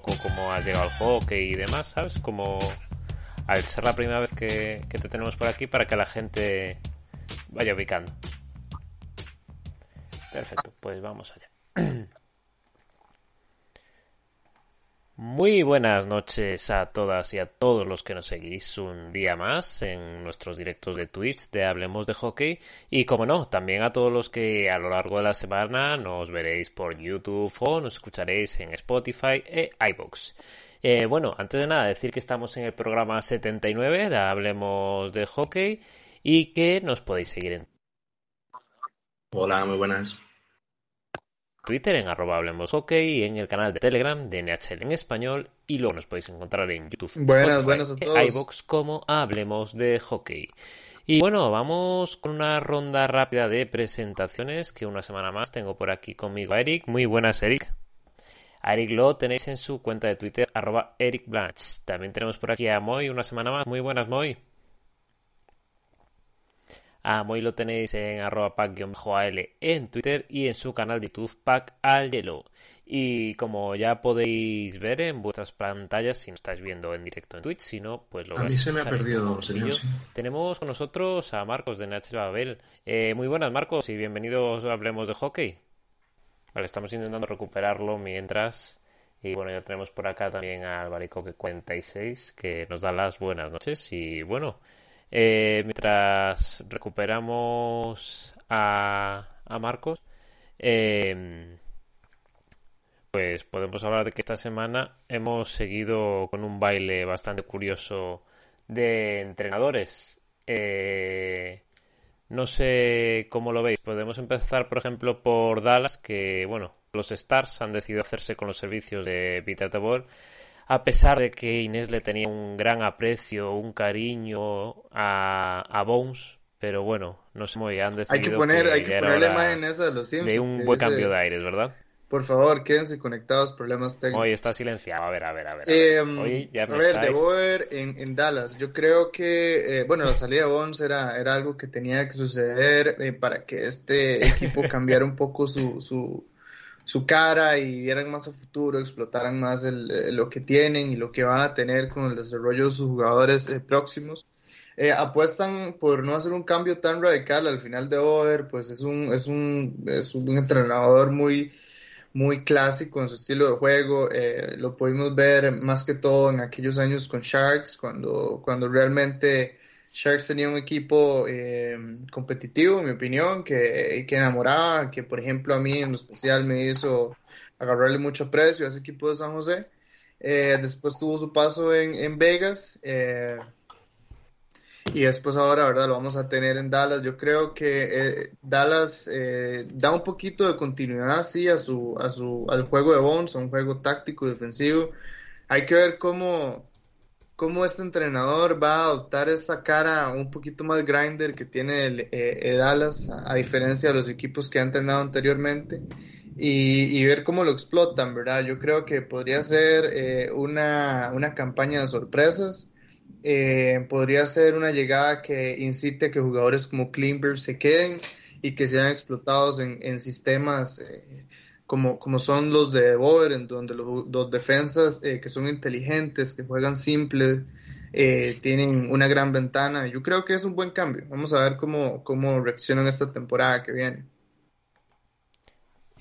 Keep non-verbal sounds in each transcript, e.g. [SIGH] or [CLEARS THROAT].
poco cómo has llegado al hockey y demás, ¿sabes? Como al ser la primera vez que, que te tenemos por aquí para que la gente vaya ubicando. Perfecto, pues vamos allá. [CLEARS THROAT] Muy buenas noches a todas y a todos los que nos seguís un día más en nuestros directos de Twitch de Hablemos de Hockey y como no, también a todos los que a lo largo de la semana nos veréis por YouTube o nos escucharéis en Spotify e iBox. Eh, bueno, antes de nada decir que estamos en el programa 79 de Hablemos de Hockey y que nos podéis seguir en Hola, muy buenas. Twitter en arroba hablemos hockey y en el canal de Telegram de NHL en español y luego nos podéis encontrar en YouTube buenas, buenas a todos. iVoox como Hablemos de Hockey. Y bueno, vamos con una ronda rápida de presentaciones que una semana más tengo por aquí conmigo a Eric. Muy buenas, Eric. A Eric lo tenéis en su cuenta de Twitter, arroba Eric Blanch. También tenemos por aquí a Moy una semana más. Muy buenas, Moy. A Moy lo tenéis en arroba pack-al en Twitter y en su canal de YouTube pack al hielo. Y como ya podéis ver en vuestras pantallas, si no estáis viendo en directo en Twitch, si no, pues lo A mí se me ha perdido, señor. Sí. Tenemos con nosotros a Marcos de NHL Babel. Eh, muy buenas, Marcos, y bienvenidos a Hablemos de Hockey. Vale, estamos intentando recuperarlo mientras. Y bueno, ya tenemos por acá también al Baricoque 46 que nos da las buenas noches. Y bueno, eh, mientras recuperamos a, a Marcos, eh, pues podemos hablar de que esta semana hemos seguido con un baile bastante curioso de entrenadores. Eh, no sé cómo lo veis. Podemos empezar, por ejemplo, por Dallas, que, bueno, los Stars han decidido hacerse con los servicios de Tabor a pesar de que Inés le tenía un gran aprecio, un cariño a, a Bones, pero bueno, no sé muy han decidido Hay que poner, que hay que ya era poner la hora imagen esa de los Simpsons. de un buen cambio de aires, ¿verdad? Por favor, quédense conectados, problemas técnicos. Hoy está silenciado. A ver, a ver, a ver. a Eh, ver. Hoy ya a ver, estáis- de Boer en, en Dallas, yo creo que, eh, bueno, la salida de Bones era, era algo que tenía que suceder eh, para que este equipo [LAUGHS] cambiara un poco su, su, su cara y vieran más a futuro, explotaran más el, eh, lo que tienen y lo que van a tener con el desarrollo de sus jugadores eh, próximos. Eh, apuestan por no hacer un cambio tan radical al final de Over, pues es un, es un, es un entrenador muy, muy clásico en su estilo de juego. Lo pudimos ver más que todo en aquellos años con Sharks, cuando, cuando realmente Sharks tenía un equipo eh, competitivo, en mi opinión, que, que enamoraba, que por ejemplo a mí en lo especial me hizo agarrarle mucho precio a ese equipo de San José. Eh, después tuvo su paso en, en Vegas. eh, y después ahora, ¿verdad? Lo vamos a tener en Dallas. Yo creo que eh, Dallas da un poquito de continuidad, sí, a su, a su, al juego de Bones, a un juego táctico defensivo. Hay que ver cómo, cómo este entrenador va a adoptar esta cara un poquito más grinder que tiene el, eh, el Dallas, a, diferencia de los equipos que ha entrenado anteriormente. Y, y ver cómo lo explotan, ¿verdad? Yo creo que podría ser eh, una, una campaña de sorpresas. Eh, podría ser una llegada que incite a que jugadores como Klimber se queden y que sean explotados en, en sistemas eh, como, como son los de Boer, en donde los, los defensas eh, que son inteligentes, que juegan simple, eh, tienen una gran ventana. Yo creo que es un buen cambio. Vamos a ver cómo, cómo reaccionan esta temporada que viene.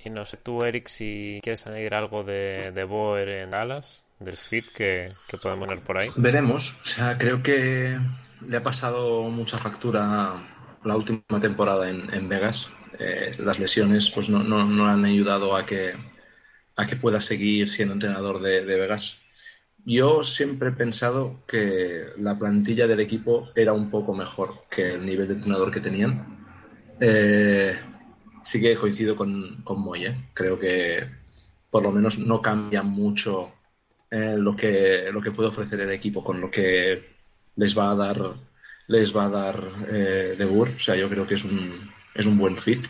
Y no sé tú, Eric, si quieres añadir algo de, de Boer en Dallas, del fit que, que podemos poner por ahí. Veremos. O sea, creo que le ha pasado mucha factura la última temporada en, en Vegas. Eh, las lesiones pues no, no, no han ayudado a que, a que pueda seguir siendo entrenador de, Vegas. Yo siempre he pensado que la plantilla del equipo era un poco mejor que el nivel de entrenador que tenían. Eh, sí que coincido con, con Moy, ¿eh? Creo que por lo menos no cambia mucho eh, lo que lo que puede ofrecer el equipo con lo que les va a dar les va a dar De. O sea, yo creo que es un, es un buen fit.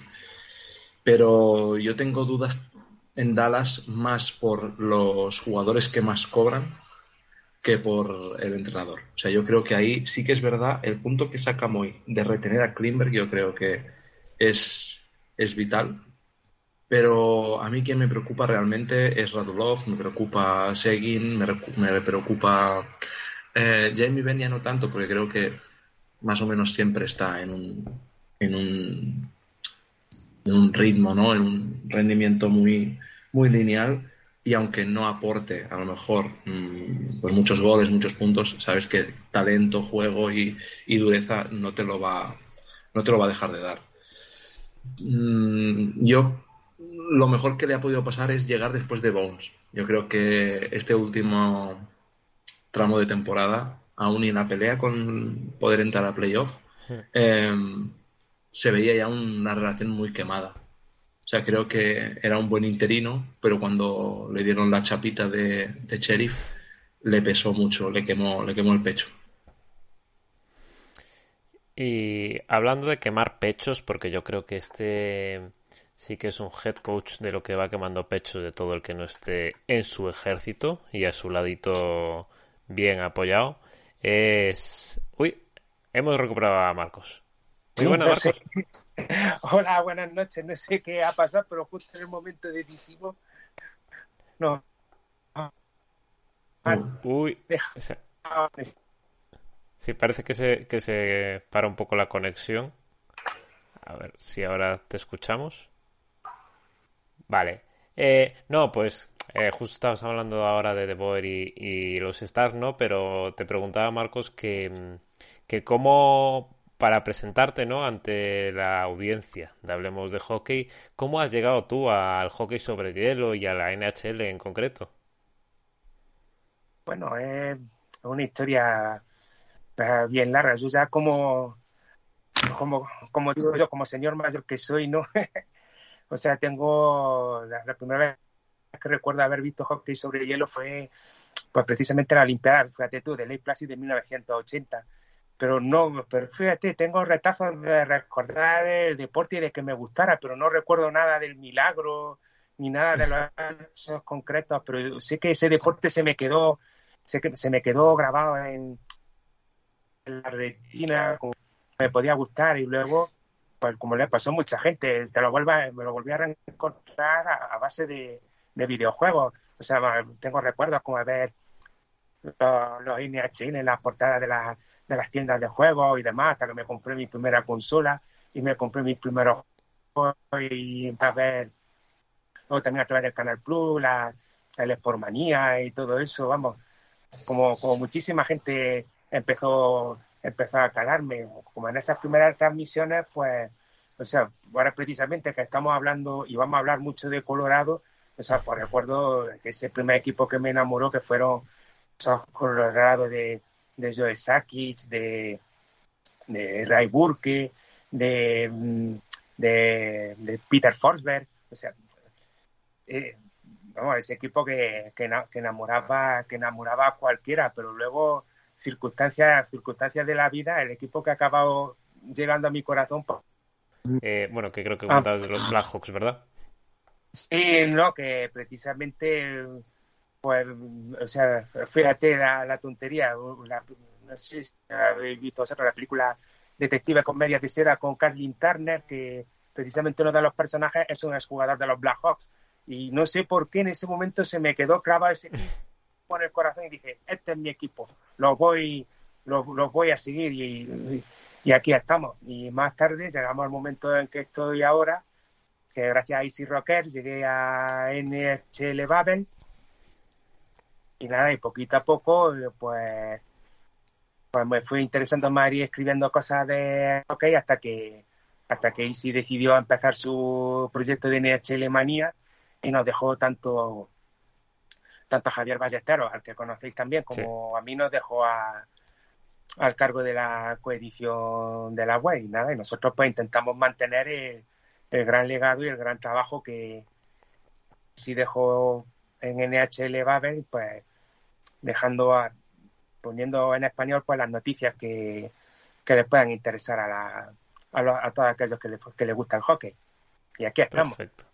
Pero yo tengo dudas en Dallas más por los jugadores que más cobran que por el entrenador. O sea, yo creo que ahí sí que es verdad el punto que saca Moy de retener a Klimberg, yo creo que es, es vital. Pero a mí quien me preocupa realmente es Radulov, me preocupa Seguin, me, preocupa eh, Jamie Benn ya no tanto, porque creo que más o menos siempre está en un, en un, en un ritmo, ¿no? En un rendimiento muy, muy lineal y aunque no aporte a lo mejor mm, pues muchos goles, muchos puntos, sabes que talento, juego y, y, dureza no te lo va no te lo va a dejar de dar. Mm, yo lo mejor que le ha podido pasar es llegar después de Bones. Yo creo que este último tramo de temporada, aún en la pelea con poder entrar a playoff, em, se veía ya una relación muy quemada. O sea, creo que era un buen interino, pero cuando le dieron la chapita de, de sheriff, le pesó mucho, le quemó, le quemó el pecho. Y hablando de quemar pechos, porque yo creo que este sí que es un head coach de lo que va quemando pechos de todo el que no esté en su ejército y a su ladito bien apoyado. Es. Uy, hemos recuperado a Marcos. [LAUGHS] Hola, buenas noches. No sé qué ha pasado, pero justo en el momento decisivo. No. Uy. Sí, parece que se, que se para un poco la conexión. A ver si ahora te escuchamos. Vale. Eh, no, pues eh, justo estabas hablando ahora de The Boer y, los Stars, ¿no? Pero te preguntaba, Marcos, que, que cómo para presentarte, ¿no? Ante la audiencia de Hablemos de Hockey, ¿cómo has llegado tú al hockey sobre hielo y a la NHL en concreto? Bueno, es una historia pues, bien larga. Yo ya como, como, como digo yo, como señor mayor que soy, ¿no? [LAUGHS] o sea, tengo la, primera vez que recuerdo haber visto hockey sobre hielo fue pues precisamente la Olimpiada, fíjate tú, de Lake Placid de 1980. Pero no, pero fíjate, tengo retazos de recordar el deporte y de que me gustara, pero no recuerdo nada del milagro ni nada de los hechos concretos, pero sé que ese deporte se me quedó, sé que se me quedó grabado en, la retina, como me podía gustar y luego, pues como le pasó a mucha gente, te lo vuelva, me lo volví a reencontrar a, base de, videojuegos. O sea, tengo recuerdos como ver los, los en las portadas de, de las tiendas de juegos y demás, hasta que me compré mi primera consola y me compré mis primeros juegos y a ver, luego también a través del Canal Plus, la, el Sportmanía y todo eso, vamos, como, como muchísima gente empezó, empezó a calarme. Como en esas primeras transmisiones, pues, o sea, ahora precisamente que estamos hablando y vamos a hablar mucho de Colorado, o sea, pues recuerdo que ese primer equipo que me enamoró, que fueron esos Colorado de, de Joe Sakic, de, de Ray Burke, de, mm, de, de Peter Forsberg, o sea, eh, ese equipo que, que, enamoraba que enamoraba a cualquiera, pero luego circunstancias, circunstancias de la vida, el equipo que ha acabado llegando a mi corazón. Pues, eh, bueno, que creo que comentabas de los Blackhawks, ¿verdad? Sí, no, que precisamente, pues, o sea, fíjate la, la tontería, no sé si habéis visto la película Detective Comedia de Seda con Kathleen Turner, que precisamente uno de los personajes es un exjugador de los Blackhawks. Y no sé por qué en ese momento se me quedó clavado ese en [LAUGHS] el corazón y dije, este es mi equipo, los voy, los, voy a seguir y, y, aquí estamos. Y más tarde llegamos al momento en que estoy ahora, que gracias a Easy Rocker llegué a NHL Babel y nada, y poquito a poco, pues, pues me fui interesando más y escribiendo cosas de hockey hasta que hasta que Easy decidió empezar su proyecto de NHL Manía y nos dejó tanto tanto a Javier Ballesteros, al que conocéis también, como a mí nos dejó a, al cargo de la coedición de la web. Y nada, y nosotros pues intentamos mantener el, gran legado y el gran trabajo que sí dejó en NHL Babel, pues dejando a, poniendo en español pues las noticias que, que les puedan interesar a, la, a, a todos aquellos que les, que les gusta el hockey. Y aquí estamos. Perfecto.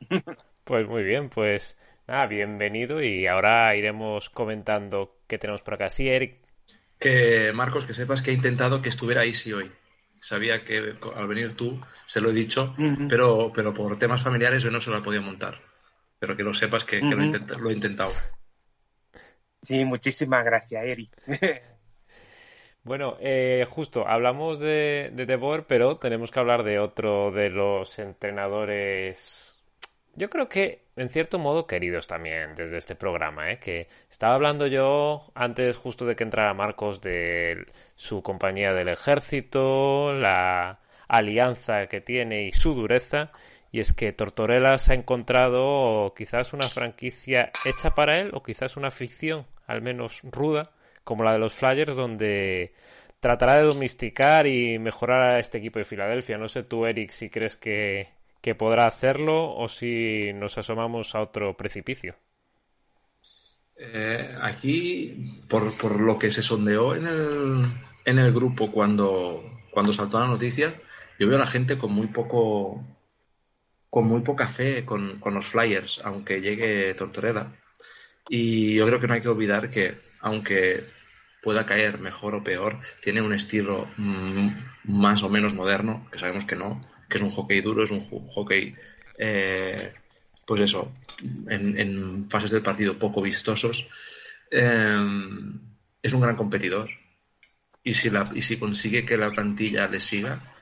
Pues muy bien, pues Ah, bienvenido y ahora iremos comentando qué tenemos por acá. Sí, Eric. Que Marcos, que sepas que he intentado que estuviera Easy hoy. sabía que al venir tú, se lo he dicho, pero, pero por temas familiares yo no se lo he podido montar. Pero que lo sepas que, lo, he intentado. Sí, muchísimas gracias, Eri. [LAUGHS] bueno, eh, justo, hablamos de, de Debor, pero tenemos que hablar de otro de los entrenadores yo creo que en cierto modo queridos también desde este programa, ¿eh? que estaba hablando yo antes justo de que entrara Marcos de su compañía del ejército, la alianza que tiene y su dureza, y es que Tortorella se ha encontrado quizás una franquicia hecha para él o quizás una ficción, al menos ruda, como la de los Flyers, donde tratará de domesticar y mejorar a este equipo de Filadelfia. No sé tú, Eric, si crees que que podrá hacerlo o si nos asomamos a otro precipicio. Eh, aquí, por, por, lo que se sondeó en el, en el grupo cuando, cuando saltó la noticia, yo veo a la gente con muy poco con muy poca fe con, con los Flyers, aunque llegue Tortorella. Y yo creo que no hay que olvidar que, aunque pueda caer mejor o peor, tiene un estilo mm, más o menos moderno, que sabemos que no, que es un hockey duro, es un hockey, eh, pues eso, en, fases del partido poco vistosos. Eh, es un gran competidor. Y si, la, y si consigue que la plantilla le siga,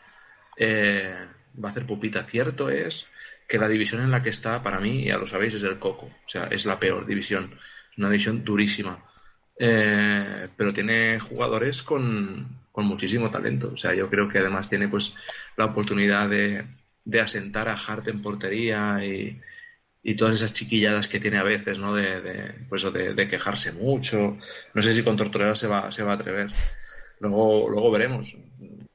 eh, va a hacer pupita. Cierto es que la división en la que está, para mí, ya lo sabéis, es el Coco. O sea, es la peor división. Una división durísima. pero tiene jugadores con, con muchísimo talento. O sea, yo creo que además tiene pues la oportunidad de, de asentar a Hart en portería y, y, todas esas chiquilladas que tiene a veces, ¿no? De, de pues, de, quejarse mucho. No sé si con Tortorella se va, se va a atrever. Luego, luego veremos.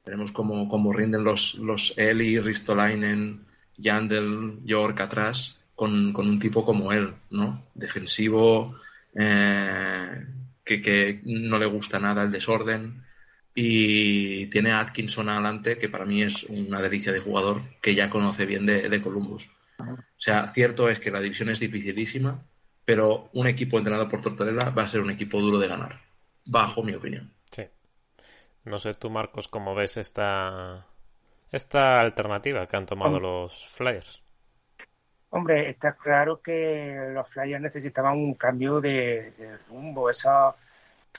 Veremos cómo, cómo rinden los, los Eli, Ristolainen, Yandel, York atrás con, con un tipo como él, ¿no? Defensivo, eh, que, que no le gusta nada el desorden y tiene a Atkinson adelante, que para mí es una delicia de jugador que ya conoce bien de, Columbus. O sea, cierto es que la división es dificilísima, pero un equipo entrenado por Tortorella va a ser un equipo duro de ganar, bajo mi opinión. No sé tú, Marcos, cómo ves esta, esta alternativa que han tomado los Flyers. Hombre, está claro que los Flyers necesitaban un cambio de, de rumbo. Esa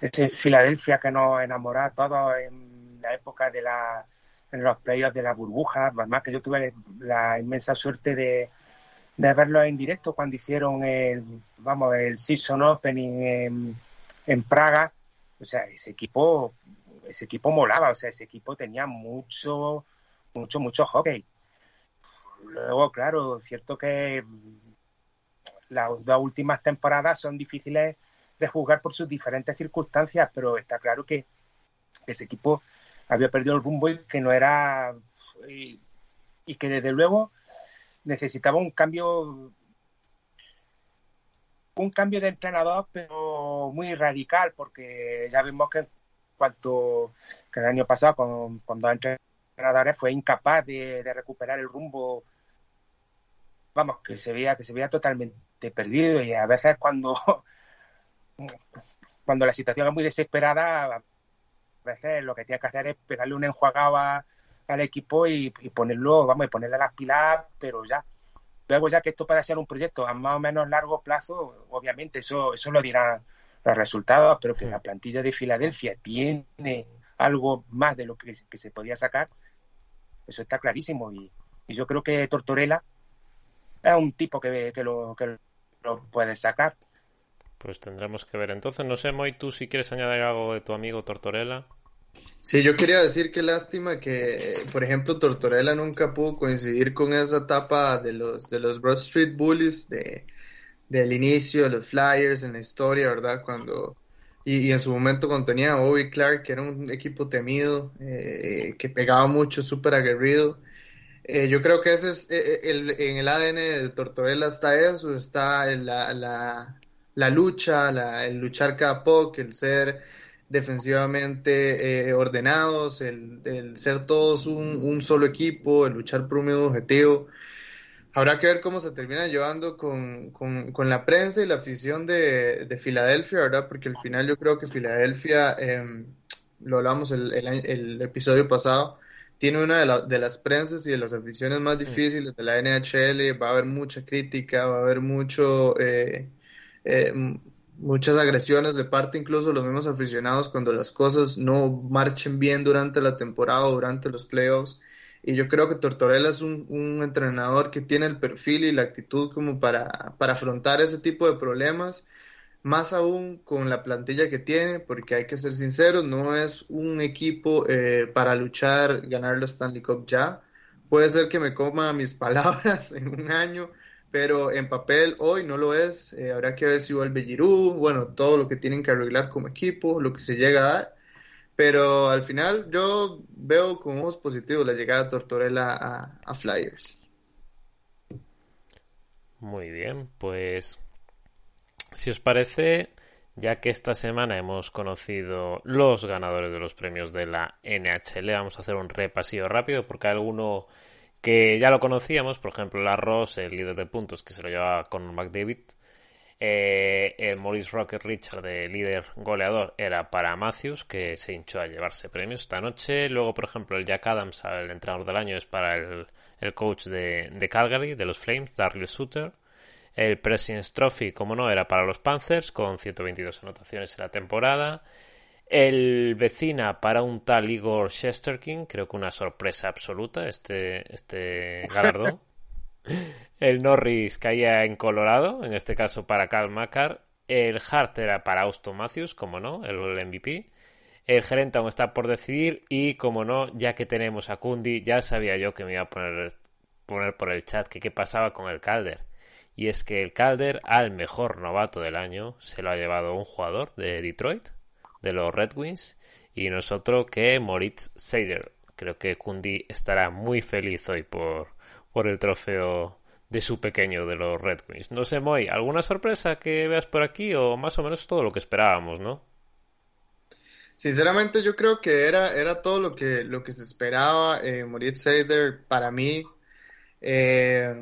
ese Filadelfia que nos enamoró a todos en la época de la, en los playoffs de la burbuja, además que yo tuve la inmensa suerte de, de verlo en directo cuando hicieron el, vamos, el season opening en, en Praga, o sea, ese equipo, ese equipo molaba, o sea, ese equipo tenía mucho, mucho, mucho hockey. Luego, claro, cierto que las dos últimas temporadas son difíciles de jugar por sus diferentes circunstancias, pero está claro que ese equipo había perdido el rumbo y que no era y, que desde luego necesitaba un cambio un cambio de entrenador pero muy radical porque ya vimos que cuanto que el año pasado con, con dos entrenadores fue incapaz de, recuperar el rumbo vamos que se veía que se veía totalmente perdido y a veces cuando [LAUGHS] cuando la situación es muy desesperada, a veces lo que tienes que hacer es pegarle un enjuagado al equipo y, ponerlo, vamos, a ponerle las pilas, pero ya. Luego ya que esto puede ser un proyecto a más o menos largo plazo, obviamente eso, eso lo dirán los resultados, pero que la plantilla de Filadelfia tiene algo más de lo que, se podía sacar, eso está clarísimo. Y, yo creo que Tortorella es un tipo que, que, lo, que lo puede sacar. Pues tendremos que ver. Entonces, no sé, Moy, tú si quieres añadir algo de tu amigo Tortorella. Sí, yo quería decir que lástima que, por ejemplo, Tortorella nunca pudo coincidir con esa etapa de los, de los Broad Street Bullies, de, del inicio de los Flyers en la historia, ¿verdad? Cuando, y, en su momento cuando tenía a Bobby Clark, que era un equipo temido, eh, que pegaba mucho, súper aguerrido. Eh, yo creo que ese es eh, el, en el ADN de Tortorella está eso, está la, la, la lucha, el luchar cada poco, el ser defensivamente eh, ordenados, el, ser todos un, solo equipo, el luchar por un mismo objetivo. Habrá que ver cómo se termina llevando con, la prensa y la afición de, Filadelfia, ¿verdad? Porque al final yo creo que Filadelfia, em, lo hablamos el, el, episodio pasado, tiene una de, de, las prensas y de las aficiones más difíciles de la NHL, va a haber mucha crítica, va a haber mucho, eh, eh, muchas agresiones de parte incluso de los mismos aficionados cuando las cosas no marchen bien durante la temporada o durante los playoffs. Y yo creo que Tortorella es un, un entrenador que tiene el perfil y la actitud como para, para afrontar ese tipo de problemas más aún con la plantilla que tiene, porque hay que ser sinceros, no es un equipo eh, para luchar, ganar los Stanley Cup ya. Puede ser que me coma [LAUGHS] mis palabras en un año, pero en papel hoy no lo es. Eh, habrá que ver si vuelve Giroud, bueno, todo lo que tienen que arreglar como equipo, lo que se llega a dar. Pero al final yo veo con ojos positivos la llegada de Tortorella a, Flyers. Muy bien, pues si os parece, ya que esta semana hemos conocido los ganadores de los premios de la NHL, vamos a hacer un repasillo rápido porque hay alguno que ya lo conocíamos, por ejemplo, la Ross, el líder de puntos que se lo llevaba con McDavid. Eh, el Maurice Rocket Richard, de líder goleador, era para Matthews, que se hinchó a llevarse premios esta noche. Luego, por ejemplo, el Jack Adams, el entrenador del año, es para el, coach de, de, Calgary, de los Flames, Darryl Sutter. El President's Trophy, como no, era para los Panthers, con 122 anotaciones en la temporada. El vecina para un tal Igor Shesterkin, creo que una sorpresa absoluta este, este galardón. [LAUGHS] El Norris caía en Colorado, en este caso para Cal Macar. El Hart era para Austin Matthews, como no, el MVP. El gerente aún está por decidir y, como no, ya que tenemos a Kundi, ya sabía yo que me iba a poner, poner por el chat que qué pasaba con el Calder y es que el Calder al mejor novato del año se lo ha llevado un jugador de Detroit, de los Red Wings, y nosotros que Moritz Seider. Creo que Kundi estará muy feliz hoy por, por el trofeo de su pequeño de los Red Wings. No sé, Moy, ¿alguna sorpresa que veas por aquí o más o menos todo lo que esperábamos, no? Sinceramente yo creo que era, era todo lo que, lo que se esperaba. Eh, Moritz Seider para mí eh,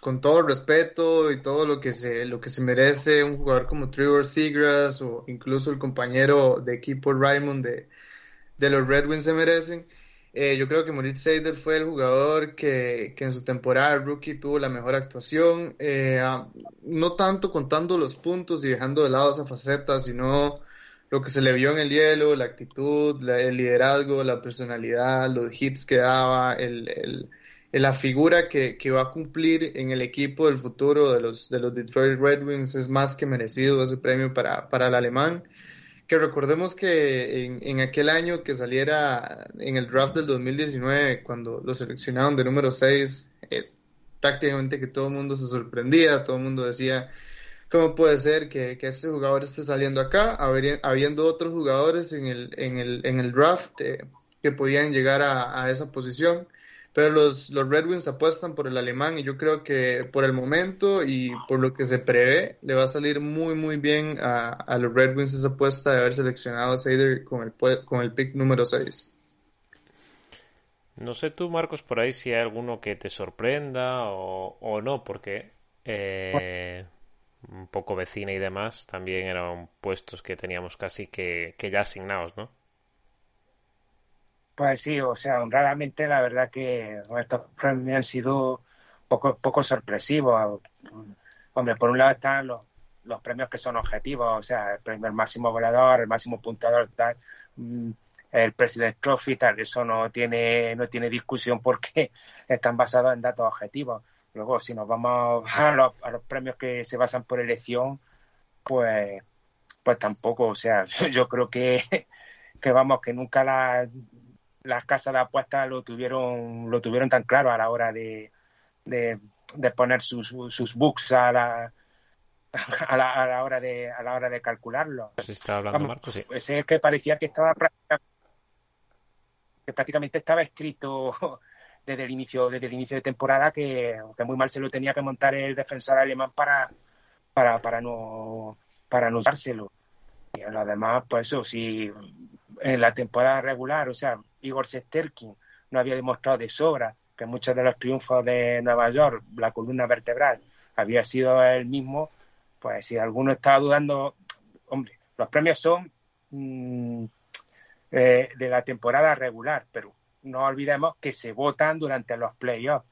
con todo el respeto y todo lo que se, lo que se merece un jugador como Trevor Seagrass o incluso el compañero de equipo Raymond de, de los Red Wings se merecen. Eh, yo creo que Moritz Seider fue el jugador que, que, en su temporada rookie tuvo la mejor actuación, eh, no tanto contando los puntos y dejando de lado esa faceta, sino lo que se le vio en el hielo, la actitud, el liderazgo, la personalidad, los hits que daba, el, el la figura que, que, va a cumplir en el equipo del futuro de los, de los Detroit Red Wings es más que merecido ese premio para, para el alemán. Que recordemos que en, aquel año que saliera en el draft del 2019, cuando lo seleccionaron de número 6, eh, prácticamente que todo el mundo se sorprendía, todo el mundo decía, ¿cómo puede ser que, que este jugador esté saliendo acá, habiendo otros jugadores en el, en el, en el draft eh, que podían llegar a, a esa posición? Pero los, los Red Wings apuestan por el alemán y yo creo que por el momento y por lo que se prevé le va a salir muy muy bien a, a los Red Wings esa apuesta de haber seleccionado a Seider con el, con el pick número 6. No sé tú, Marcos, por ahí si hay alguno que te sorprenda o, o no, porque eh, un poco vecina y demás también eran puestos que teníamos casi que, que ya asignados, ¿no? Pues sí, o sea, honradamente la verdad que estos premios han sido poco, poco sorpresivos. Hombre, por un lado están los, los premios que son objetivos, o sea, el premio máximo volador, el máximo puntador, tal, mm, el President Trophy, tal, eso no tiene, no tiene discusión porque [LAUGHS] están basados en datos objetivos. Luego, si nos vamos [LAUGHS] a los, a los premios que se basan por elección, pues, pues tampoco, o sea, [LAUGHS] yo creo que, que vamos, que nunca la, las casas de apuestas lo tuvieron, lo tuvieron tan claro a la hora de, de, poner sus, sus books a la, a la, a la, hora de a la hora de calcularlo. ¿Se está hablando Marco? Sí. Pues es que parecía que estaba que prácticamente estaba escrito [LAUGHS] desde el inicio desde el inicio de temporada que, que, muy mal se lo tenía que montar el defensor alemán para para, para no para no usárselo. Y lo demás, pues eso, si en la temporada regular, o sea, Igor Sesterkin no había demostrado de sobra que muchos de los triunfos de Nueva York, la columna vertebral, había sido el mismo, pues si alguno estaba dudando, hombre, los premios son mm, eh, de la temporada regular, pero no olvidemos que se votan durante los playoffs.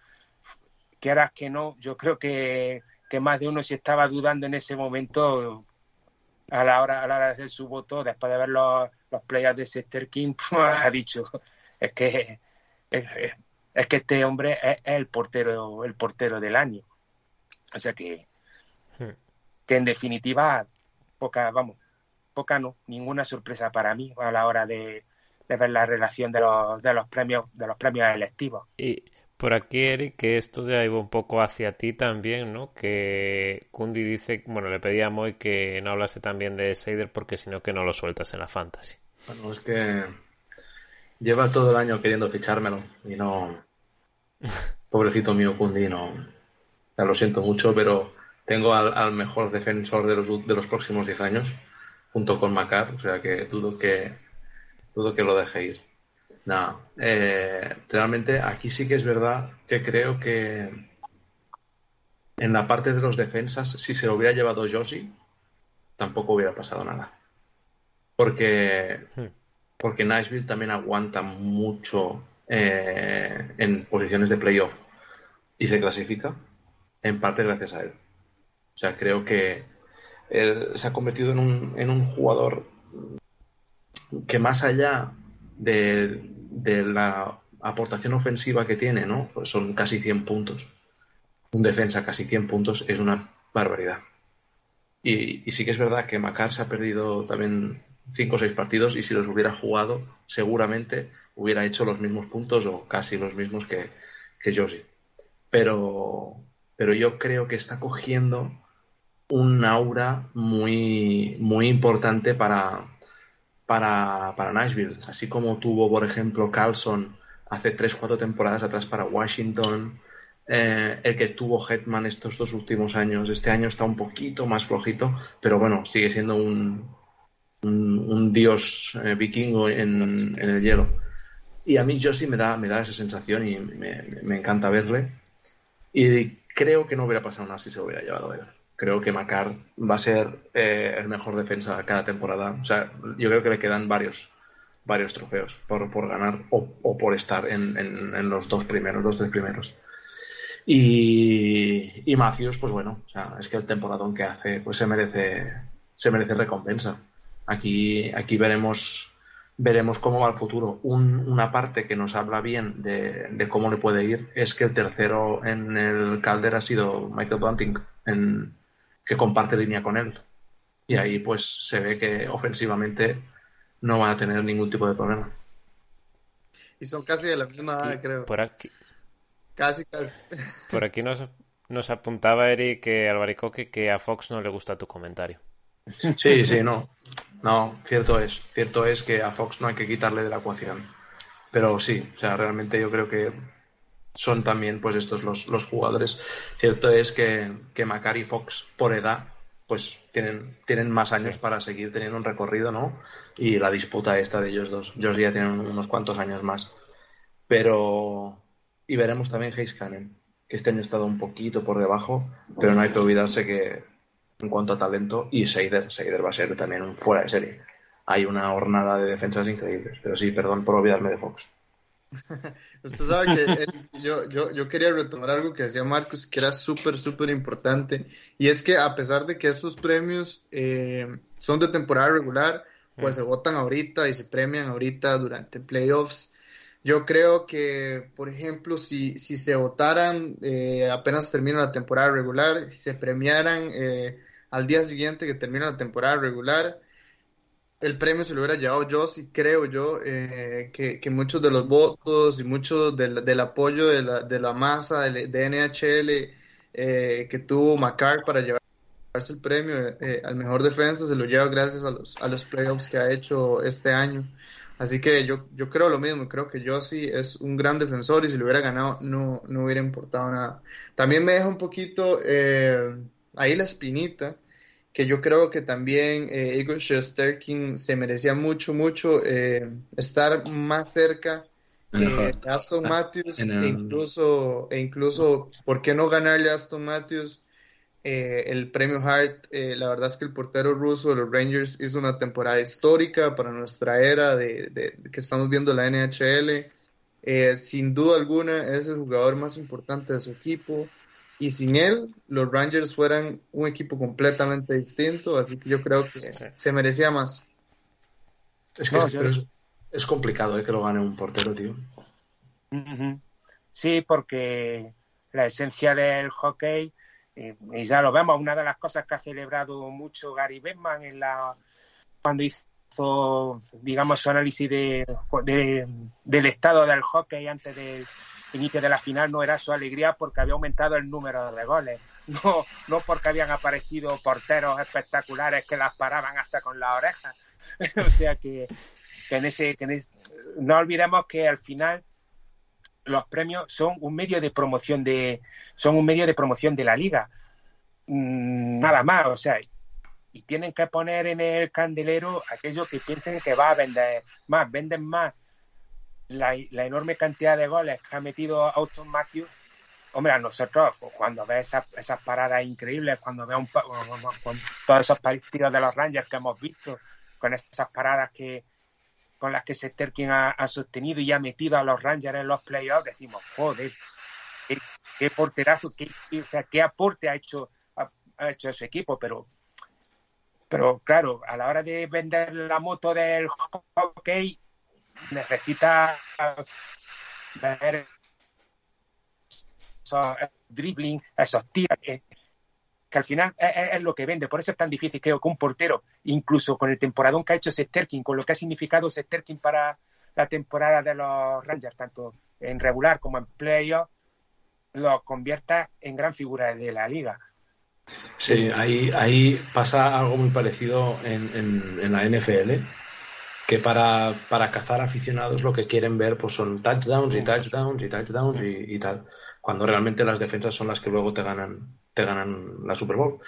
Quieras que no, yo creo que, que más de uno si estaba dudando en ese momento a la hora, a la hora de hacer su voto, después de ver los, los playoffs de Sester King, [LAUGHS] pues, ha dicho, es que es, que este hombre es, el portero, el portero del año. O sea que, hmm. que en definitiva, poca, vamos, poca no, ninguna sorpresa para mí a la hora de, ver la relación de los, de los premios, de los premios electivos. Y por aquí, Eric, que esto ya iba un poco hacia ti también, ¿no? Que Kundi dice, bueno, le pedía a Moy que no hablase también de Seider porque si no que no lo sueltas en la fantasy. Bueno, es que lleva todo el año queriendo fichármelo y no. [LAUGHS] Pobrecito mío, Kundi, no. Ya lo siento mucho, pero tengo al, mejor defensor de los, de los próximos 10 años junto con Macar, o sea que dudo que dudo que lo deje ir. No, eh, realmente aquí sí que es verdad que creo que en la parte de los defensas, si se lo hubiera llevado Josie, tampoco hubiera pasado nada. Porque, hmm. porque Nashville también aguanta mucho eh, en posiciones de playoff y se clasifica en parte gracias a él. O sea, creo que se ha convertido en un, en un jugador que más allá de, la aportación ofensiva que tiene, ¿no? Pues son casi 100 puntos. Un defensa casi 100 puntos es una barbaridad. Y, sí que es verdad que Macar se ha perdido también 5 o 6 partidos y si los hubiera jugado seguramente hubiera hecho los mismos puntos o casi los mismos que, que. Pero, pero yo creo que está cogiendo un aura muy, muy importante para, para, para Nashville, así como tuvo, por ejemplo, Carlson hace 3-4 temporadas atrás para Washington, eh, el que tuvo Hetman estos dos últimos años. Este año está un poquito más flojito, pero bueno, sigue siendo un, un, dios eh, vikingo en, en, el hielo. Y a mí Josie me da, me da esa sensación y me, me encanta verle. Y creo que no hubiera pasado nada si se hubiera llevado a él creo que Macar va a ser eh, el mejor defensa cada temporada. O sea, yo creo que le quedan varios varios trofeos por, por ganar o, por estar en, en, los dos primeros, los tres primeros. Y, y pues bueno, o sea, es que el temporadón que hace, pues se merece, se merece recompensa. Aquí, aquí veremos, veremos cómo va el futuro. una parte que nos habla bien de, cómo le puede ir es que el tercero en el Calder ha sido Michael Bunting que comparte línea con él. Y ahí pues se ve que ofensivamente no van a tener ningún tipo de problema. Y son casi de la misma edad, creo. Por aquí. Casi, casi. [LAUGHS] Por aquí nos, nos apuntaba Eric que Albaricoque que a Fox no le gusta tu comentario. Sí, sí, no. No, cierto es. Cierto es que a Fox no hay que quitarle de la ecuación. Pero sí, o sea, realmente yo creo que son también pues estos los, los jugadores. Cierto es que, que Macari y Fox por edad pues tienen, tienen más años para seguir teniendo un recorrido, ¿no? Y la disputa esta de ellos dos. Ellos ya tienen unos cuantos años más. Pero... Y veremos también Hayes Cannon, que este año ha estado un poquito por debajo, pero no hay que olvidarse que en cuanto a talento, y Seider, Seider va a ser también un fuera de serie. Hay una hornada de defensas increíbles, pero sí, perdón por olvidarme de Fox. [LAUGHS] Usted sabe que yo, yo, yo, quería retomar algo que decía Marcos, que era súper, súper importante, y es que a pesar de que estos premios eh, son de temporada regular, pues mm. se votan ahorita y se premian ahorita durante playoffs. Yo creo que, por ejemplo, si, si se votaran eh, apenas termina la temporada regular, si se premiaran eh, al día siguiente que termina la temporada regular, el premio se lo hubiera llevado yo, sí creo yo, eh, que, muchos de los votos y mucho del, apoyo de la, de la masa de, NHL eh, que tuvo Macar para llevarse el premio eh, al mejor defensa se lo lleva gracias a los, a los playoffs que ha hecho este año. Así que yo, creo lo mismo, creo que sí es un gran defensor y si lo hubiera ganado no, no hubiera importado nada. También me deja un poquito ahí la espinita que yo creo que también eh, Igor Shesterkin se merecía mucho, mucho eh, estar más cerca eh, de Aston Matthews e incluso, e incluso, ¿por qué no ganarle a Aston Matthews eh, el premio Hart? la verdad es que el portero ruso de los Rangers hizo una temporada histórica para nuestra era de, de que estamos viendo la NHL. Eh, sin duda alguna es el jugador más importante de su equipo y sin él los Rangers fueran un equipo completamente distinto, así que yo creo que se merecía más. Es que es, complicado ¿eh? que lo gane un portero, tío. Sí, porque la esencia del hockey, eh, y ya lo vemos, una de las cosas que ha celebrado mucho Gary Bettman en la, cuando hizo, digamos, su análisis de, del estado del hockey antes del inicio de la final, no era su alegría porque había aumentado el número de goles, [LAUGHS] no, no porque habían aparecido porteros espectaculares que las paraban hasta con la oreja. [LAUGHS] o sea que, en ese, no olvidemos que al final los premios son un medio de promoción de son un medio de promoción de la liga mm, nada más o sea y tienen que poner en el candelero aquello que piensen que va a vender más venden más la, enorme cantidad de goles que ha metido Austin Matthews hombre a nosotros cuando ves esas, esas paradas increíbles cuando ves un, con todos esos partidos de los Rangers que hemos visto con esas paradas que con las que Sesterkin ha, ha sostenido y ha metido a los Rangers en los playoffs, decimos, joder, qué, porterazo, qué, o sea, qué aporte ha hecho, ha, hecho ese equipo, pero pero claro, a la hora de vender la moto del hockey, necesita ver esos dribbling, esos tiros, que al final es, lo que vende. Por eso es tan difícil, creo, que un portero, incluso con el temporadón que ha hecho Sesterkin, con lo que ha significado Sesterkin para la temporada de los Rangers, tanto en regular como en playoff, lo convierta en gran figura de la liga. Sí, ahí, ahí pasa algo muy parecido en, en, la NFL, que para, para, cazar aficionados lo que quieren ver pues son touchdowns y touchdowns y touchdowns y, y tal, cuando realmente las defensas son las que luego te ganan te ganan la Super Bowl.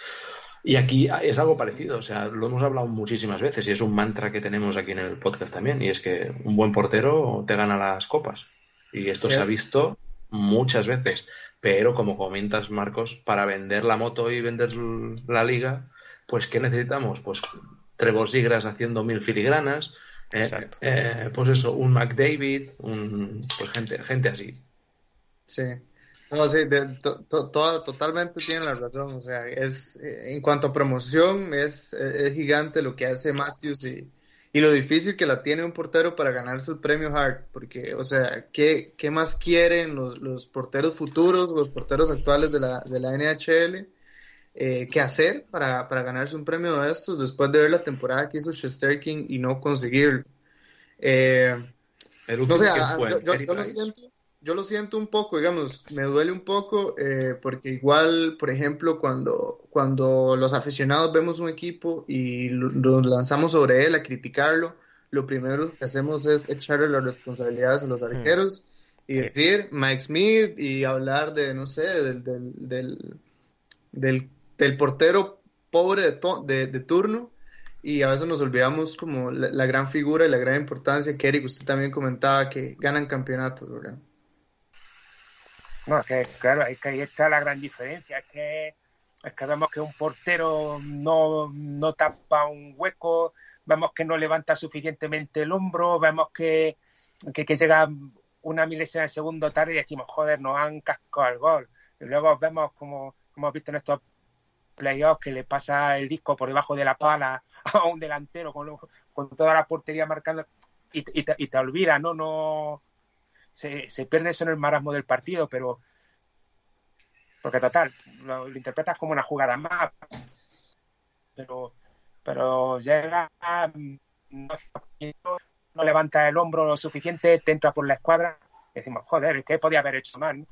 Y aquí es algo parecido, o sea, lo hemos hablado muchísimas veces y es un mantra que tenemos aquí en el podcast también, y es que un buen portero te gana las copas. Y esto se ha visto muchas veces, pero como comentas, Marcos, para vender la moto y vender la liga, pues ¿qué necesitamos? Pues Trevor Sigras haciendo mil filigranas, eh, eh, pues eso, un McDavid, un, pues gente, gente así. Sí. No, sí, totalmente tiene la razón. O sea, es eh, en cuanto a promoción, es, es gigante lo que hace Matthews y, y, lo difícil que la tiene un portero para ganarse el premio Hart. Porque, o sea, ¿qué, qué más quieren los, los, porteros futuros, los porteros actuales de la, de la NHL? Eh, qué hacer para, para, ganarse un premio de estos después de ver la temporada que hizo King y no conseguirlo. Eh, no sé, yo, yo, yo lo siento yo lo siento un poco, digamos, me duele un poco eh, porque igual, por ejemplo, cuando, cuando los aficionados vemos un equipo y nos lanzamos sobre él a criticarlo, lo primero que hacemos es echarle las responsabilidades a los hmm. arqueros y decir Mike Smith y hablar de, no sé, del, del, del, del, portero pobre de, de, turno y a veces nos olvidamos como la, la, gran figura y la gran importancia que Eric, usted también comentaba que ganan campeonatos, ¿verdad? No, es que claro, es que ahí está la gran diferencia, es que, es que vemos que un portero no, no tapa un hueco, vemos que no levanta suficientemente el hombro, vemos que, que, llega una milésima de segundo tarde y decimos, joder, nos han cascado el gol. Y luego vemos, como, hemos visto en estos playoffs, que le pasa el disco por debajo de la pala [LAUGHS] a un delantero con, con toda la portería marcando y, y, te, y olvida, ¿no? No, se, pierde eso en el marasmo del partido, pero porque total, lo, interpretas como una jugada más, pero, pero llega, no, no, levanta el hombro lo suficiente, te entra por la escuadra, decimos, joder, ¿qué podía haber hecho mal?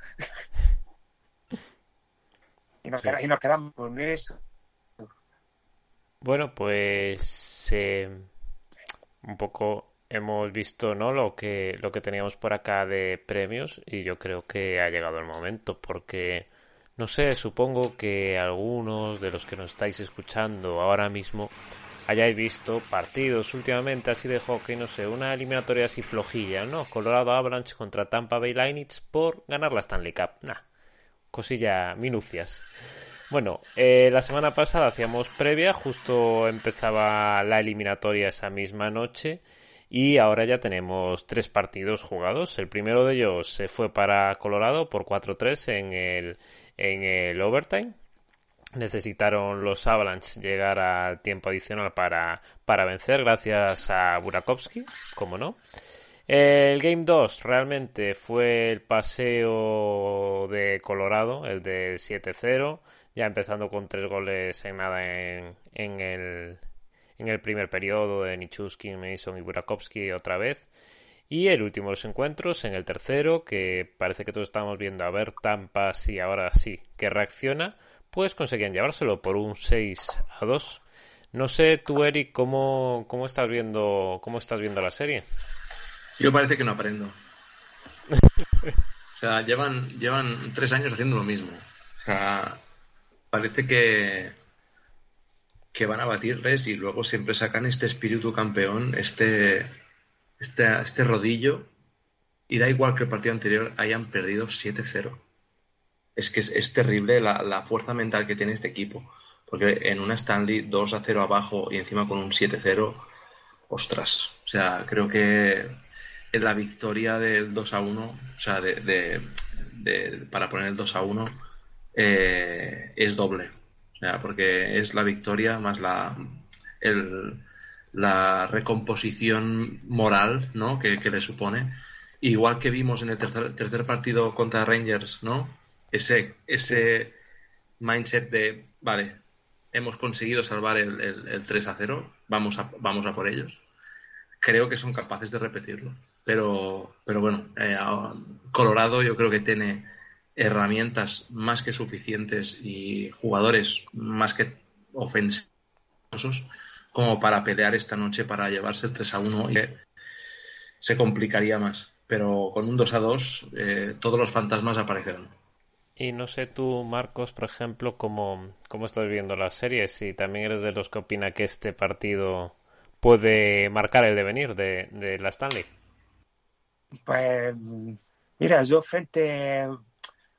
Y, nos y, nos quedamos con eso. Bueno, pues eh, un poco hemos visto no lo que lo que teníamos por acá de premios y yo creo que ha llegado el momento porque no sé supongo que algunos de los que nos estáis escuchando ahora mismo hayáis visto partidos. Últimamente así de hockey no sé una eliminatoria así flojilla no Colorado Avalanche contra Tampa Bay Lightning por ganar la Stanley Cup. Nah cosilla minucias bueno, eh, la semana pasada hacíamos previa, justo empezaba la eliminatoria esa misma noche Y ahora ya tenemos tres partidos jugados. El primero de ellos se fue para Colorado por 4-3 en el, en el overtime. Necesitaron los Avalanche llegar al tiempo adicional para, para vencer gracias a Burakovsky, como no. El Game 2 realmente fue el paseo de Colorado, el de 7-0, ya empezando con tres goles en nada en, en, el, en el primer periodo de Nichuski, Mason y Burakovsky otra vez. Y el último de los encuentros, en el tercero, que parece que todos estamos viendo a ver Tampa si ahora sí que reacciona, pues conseguían llevárselo por un 6 a 2. No sé tú, Eric, cómo, cómo estás viendo cómo estás viendo la serie. Yo parece que no aprendo. o sea, llevan, llevan tres años haciendo lo mismo. O sea, parece que, que van a batirles y luego siempre sacan este espíritu campeón, este, este, este rodillo. Y da igual que el partido anterior hayan perdido 7-0. Es que es, terrible la, la, fuerza mental que tiene este equipo. Porque en una Stanley 2 0 abajo y encima con un 7-0, ostras. O sea, creo que la victoria del 2 a 1, o sea, de, para poner el 2 a 1, eh, es doble. O sea, porque es la victoria más la, la recomposición moral ¿no? que, le supone. Igual que vimos en el tercer, tercer partido contra Rangers, ¿no? Ese, ese mindset de, vale, hemos conseguido salvar el, el, 3 a 0, vamos a, vamos a por ellos. Creo que son capaces de repetirlo. Pero, pero bueno, eh, Colorado yo creo que tiene herramientas más que suficientes y jugadores más que ofensivosos como para pelear esta noche para llevarse el 3 a 1 y se complicaría más. Pero con un 2 a 2 eh, todos los fantasmas aparecerán. Y no sé tú, Marcos, por ejemplo, cómo, cómo estás viendo la serie, si también eres de los que opina que este partido puede marcar el devenir de, de la Stanley. Pues mira, yo frente, o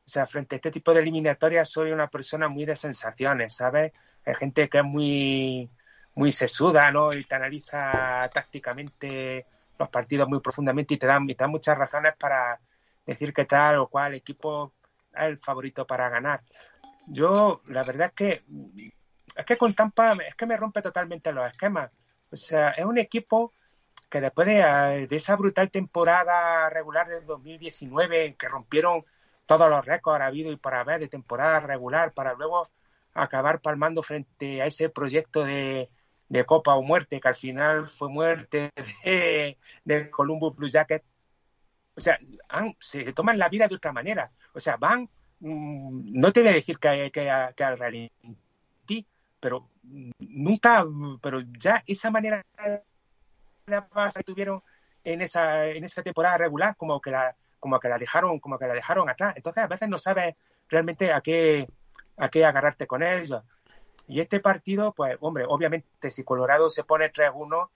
sea, frente a este tipo de eliminatorias soy una persona muy de sensaciones, ¿sabes? Hay gente que es muy, muy sesuda, ¿no? Y te analiza tácticamente los partidos muy profundamente y te dan, te muchas razones para decir que tal o cual equipo es el favorito para ganar. Yo, la verdad es que es que con Tampa es que me rompe totalmente los esquemas. O sea, es un equipo que después de, esa brutal temporada regular del 2019, que rompieron todos los récords habido y por haber de temporada regular, para luego acabar palmando frente a ese proyecto de, Copa o Muerte, que al final fue muerte de, Columbus Blue Jacket. O sea, se toman la vida de otra manera. O sea, van, mm, no te voy a decir que, que, que al reality, pero nunca, pero ya esa manera que tuvieron en esa, en esa temporada regular, como que la, como que la dejaron, como que la dejaron atrás. Entonces a veces no sabes realmente a qué, a qué agarrarte con ellos. Y este partido, pues, hombre, obviamente si Colorado se pone 3-1,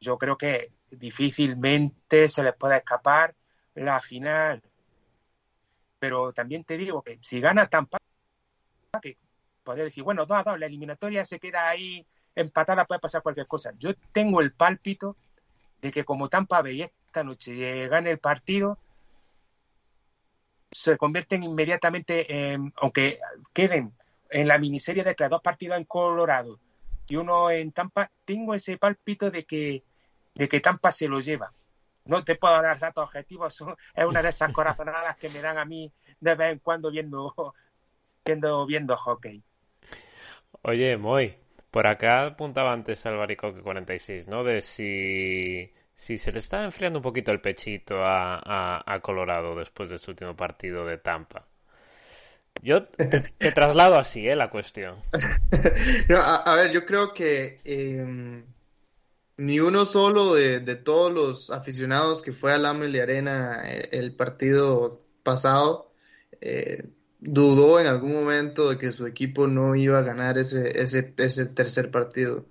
yo creo que difícilmente se les puede escapar la final. Pero también te digo que si gana Tampa, que podría decir, bueno, 2 2, la eliminatoria se queda ahí empatada, puede pasar cualquier cosa. Yo tengo el pálpito de que como Tampa Bay esta noche gane el partido, se convierten inmediatamente, en, aunque queden en la miniserie de que dos partidos en Colorado y uno en Tampa, tengo ese pálpito de que, de que Tampa se lo lleva. No te puedo dar datos objetivos, [LAUGHS] es una de esas corazonadas que me dan a mí de vez en cuando viendo, [LAUGHS] viendo, viendo hockey. Oye, Moy, por acá apuntaba antes Albaricoque 46, ¿no? De si, si se le está enfriando un poquito el pechito a, Colorado después de este último partido de Tampa. Yo te, [LAUGHS] traslado así, ¿eh? La cuestión. [LAUGHS] a, ver, yo creo que em, ni uno solo de, todos los aficionados que fue al Amel Arena eh, el partido pasado eh, dudó en algún momento de que su equipo no iba a ganar ese, ese, ese tercer partido.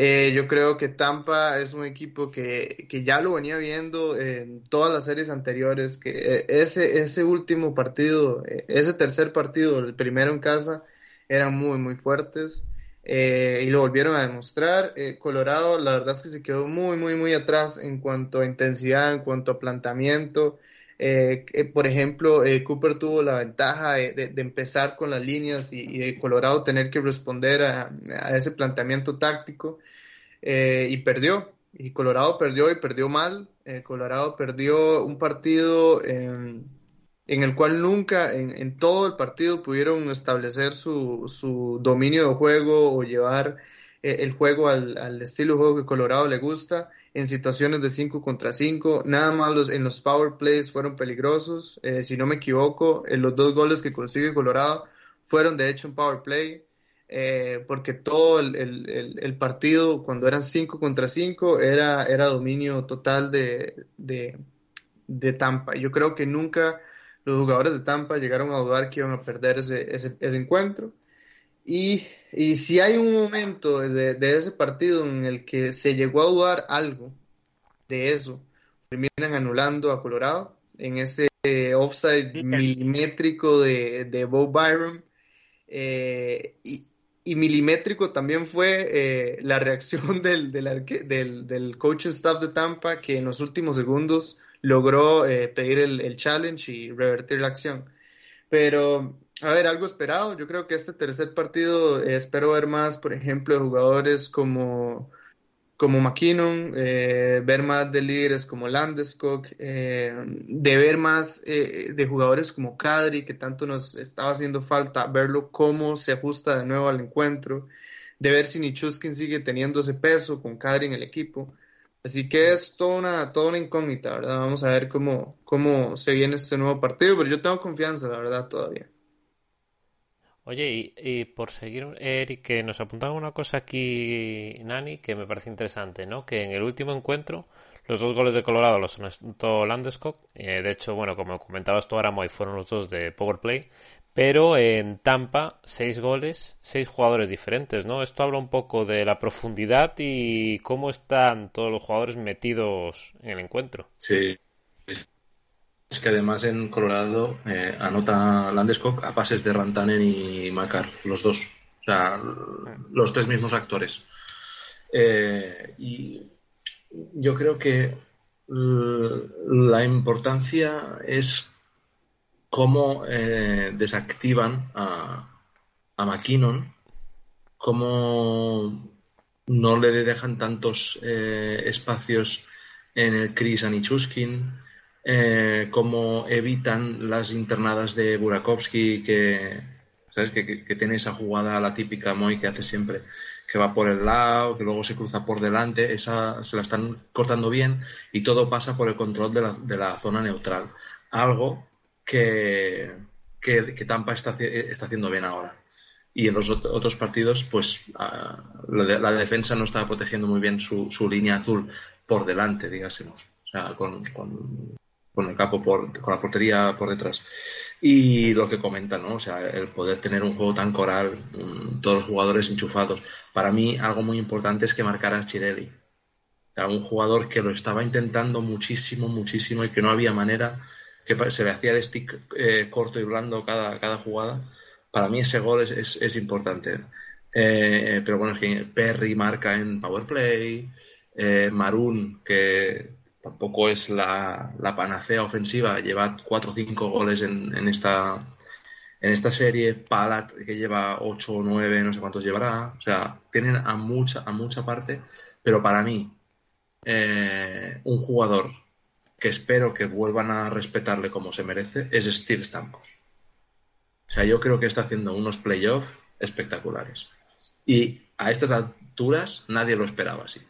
Eh, yo creo que Tampa es un equipo que, que, ya lo venía viendo en todas las series anteriores, que eh, ese, ese último partido, eh, ese tercer partido, el primero en casa, eran muy, muy fuertes. eh, y lo volvieron a demostrar. Eh, Colorado, la verdad es que se quedó muy, muy, muy atrás en cuanto a intensidad, en cuanto a planteamiento. Eh, por ejemplo, Cooper tuvo la ventaja de, empezar con las líneas y, de Colorado tener que responder a, ese planteamiento táctico y perdió. Y Colorado perdió y perdió mal. Colorado perdió un partido en el cual nunca en, todo el partido pudieron establecer su, dominio de juego o llevar eh, el juego al, estilo de juego que Colorado le gusta en situaciones de 5 contra 5. Nada más los, en los power plays fueron peligrosos. Eh, si no me equivoco, en los dos goles que consigue Colorado fueron de hecho un power play. Eh, porque todo el, partido, cuando eran 5 contra 5, era, era dominio total de, de, Tampa. Yo creo que nunca los jugadores de Tampa llegaron a dudar que iban a perder ese, ese, encuentro. Y, y, si hay un momento de, ese partido en el que se llegó a dudar algo de eso, terminan anulando a Colorado en ese offside milimétrico de, de Bo Byron. Eh, y, y, milimétrico también fue eh, la reacción [LAUGHS] del, del, del, del coaching staff de Tampa que en los últimos segundos logró eh, pedir el, challenge y revertir la acción. Pero, a ver, algo esperado. Yo creo que este tercer partido eh, espero ver más, por ejemplo, de jugadores como, como McKinnon, eh, ver más de líderes como Landeskog, de ver más de jugadores como Kadri, que tanto nos estaba haciendo falta, verlo cómo se ajusta de nuevo al encuentro, de ver si Nichuskin sigue teniendo ese peso con Kadri en el equipo. Así que es toda una, toda una incógnita, ¿verdad? Vamos a ver cómo, cómo se viene este nuevo partido, pero yo tengo confianza, la verdad, todavía. Oye, y, por seguir, Eric, que nos apuntaba una cosa aquí, Nani, que me parece interesante, ¿no? Que en el último encuentro, los dos goles de Colorado los anotó Landeskog. Eh, de hecho, bueno, como comentabas tú ahora, Moy, fueron los dos de Power Play. Pero en Tampa, seis goles, seis jugadores diferentes, ¿no? Esto habla un poco de la profundidad y cómo están todos los jugadores metidos en el encuentro. Sí. Es que además en Colorado eh, anota Landeskog a pases de Rantanen y Macar, los dos. O sea, los tres mismos actores. Eh, y yo creo que la importancia es cómo eh, desactivan a, a McKinnon, cómo no le dejan tantos espacios en el Chris a Nichuskin, eh, cómo evitan las internadas de Burakovsky, que, ¿sabes? Que, tiene esa jugada, la típica Moy que hace siempre, que va por el lado, que luego se cruza por delante, esa se la están cortando bien y todo pasa por el control de la, de la zona neutral. Algo que, que, Tampa está, está, haciendo bien ahora. Y en los otros partidos, pues ah, la, defensa no estaba protegiendo muy bien su, su línea azul por delante, digásemos. O sea, con, con, el capo, por, con la portería por detrás. Y lo que comentan, ¿no? O sea, el poder tener un juego tan coral, todos los jugadores enchufados. Para mí, algo muy importante es que marcara a Chirelli. Era un jugador que lo estaba intentando muchísimo, muchísimo y que no había manera que se le hacía el stick eh, corto y blando cada, cada jugada. Para mí ese gol es, es, importante. Eh, pero bueno, es que Perry marca en Power Play, eh, Maroon, que tampoco es la, panacea ofensiva, lleva 4 o 5 goles en, esta, en esta serie, Palat, que lleva 8 o 9, no sé cuántos llevará. O sea, tienen a mucha, a mucha parte, pero para mí, un jugador que espero que vuelvan a respetarle como se merece, es Steve Stamkos. O sea, yo creo que está haciendo unos playoffs espectaculares. Y a estas alturas nadie lo esperaba así.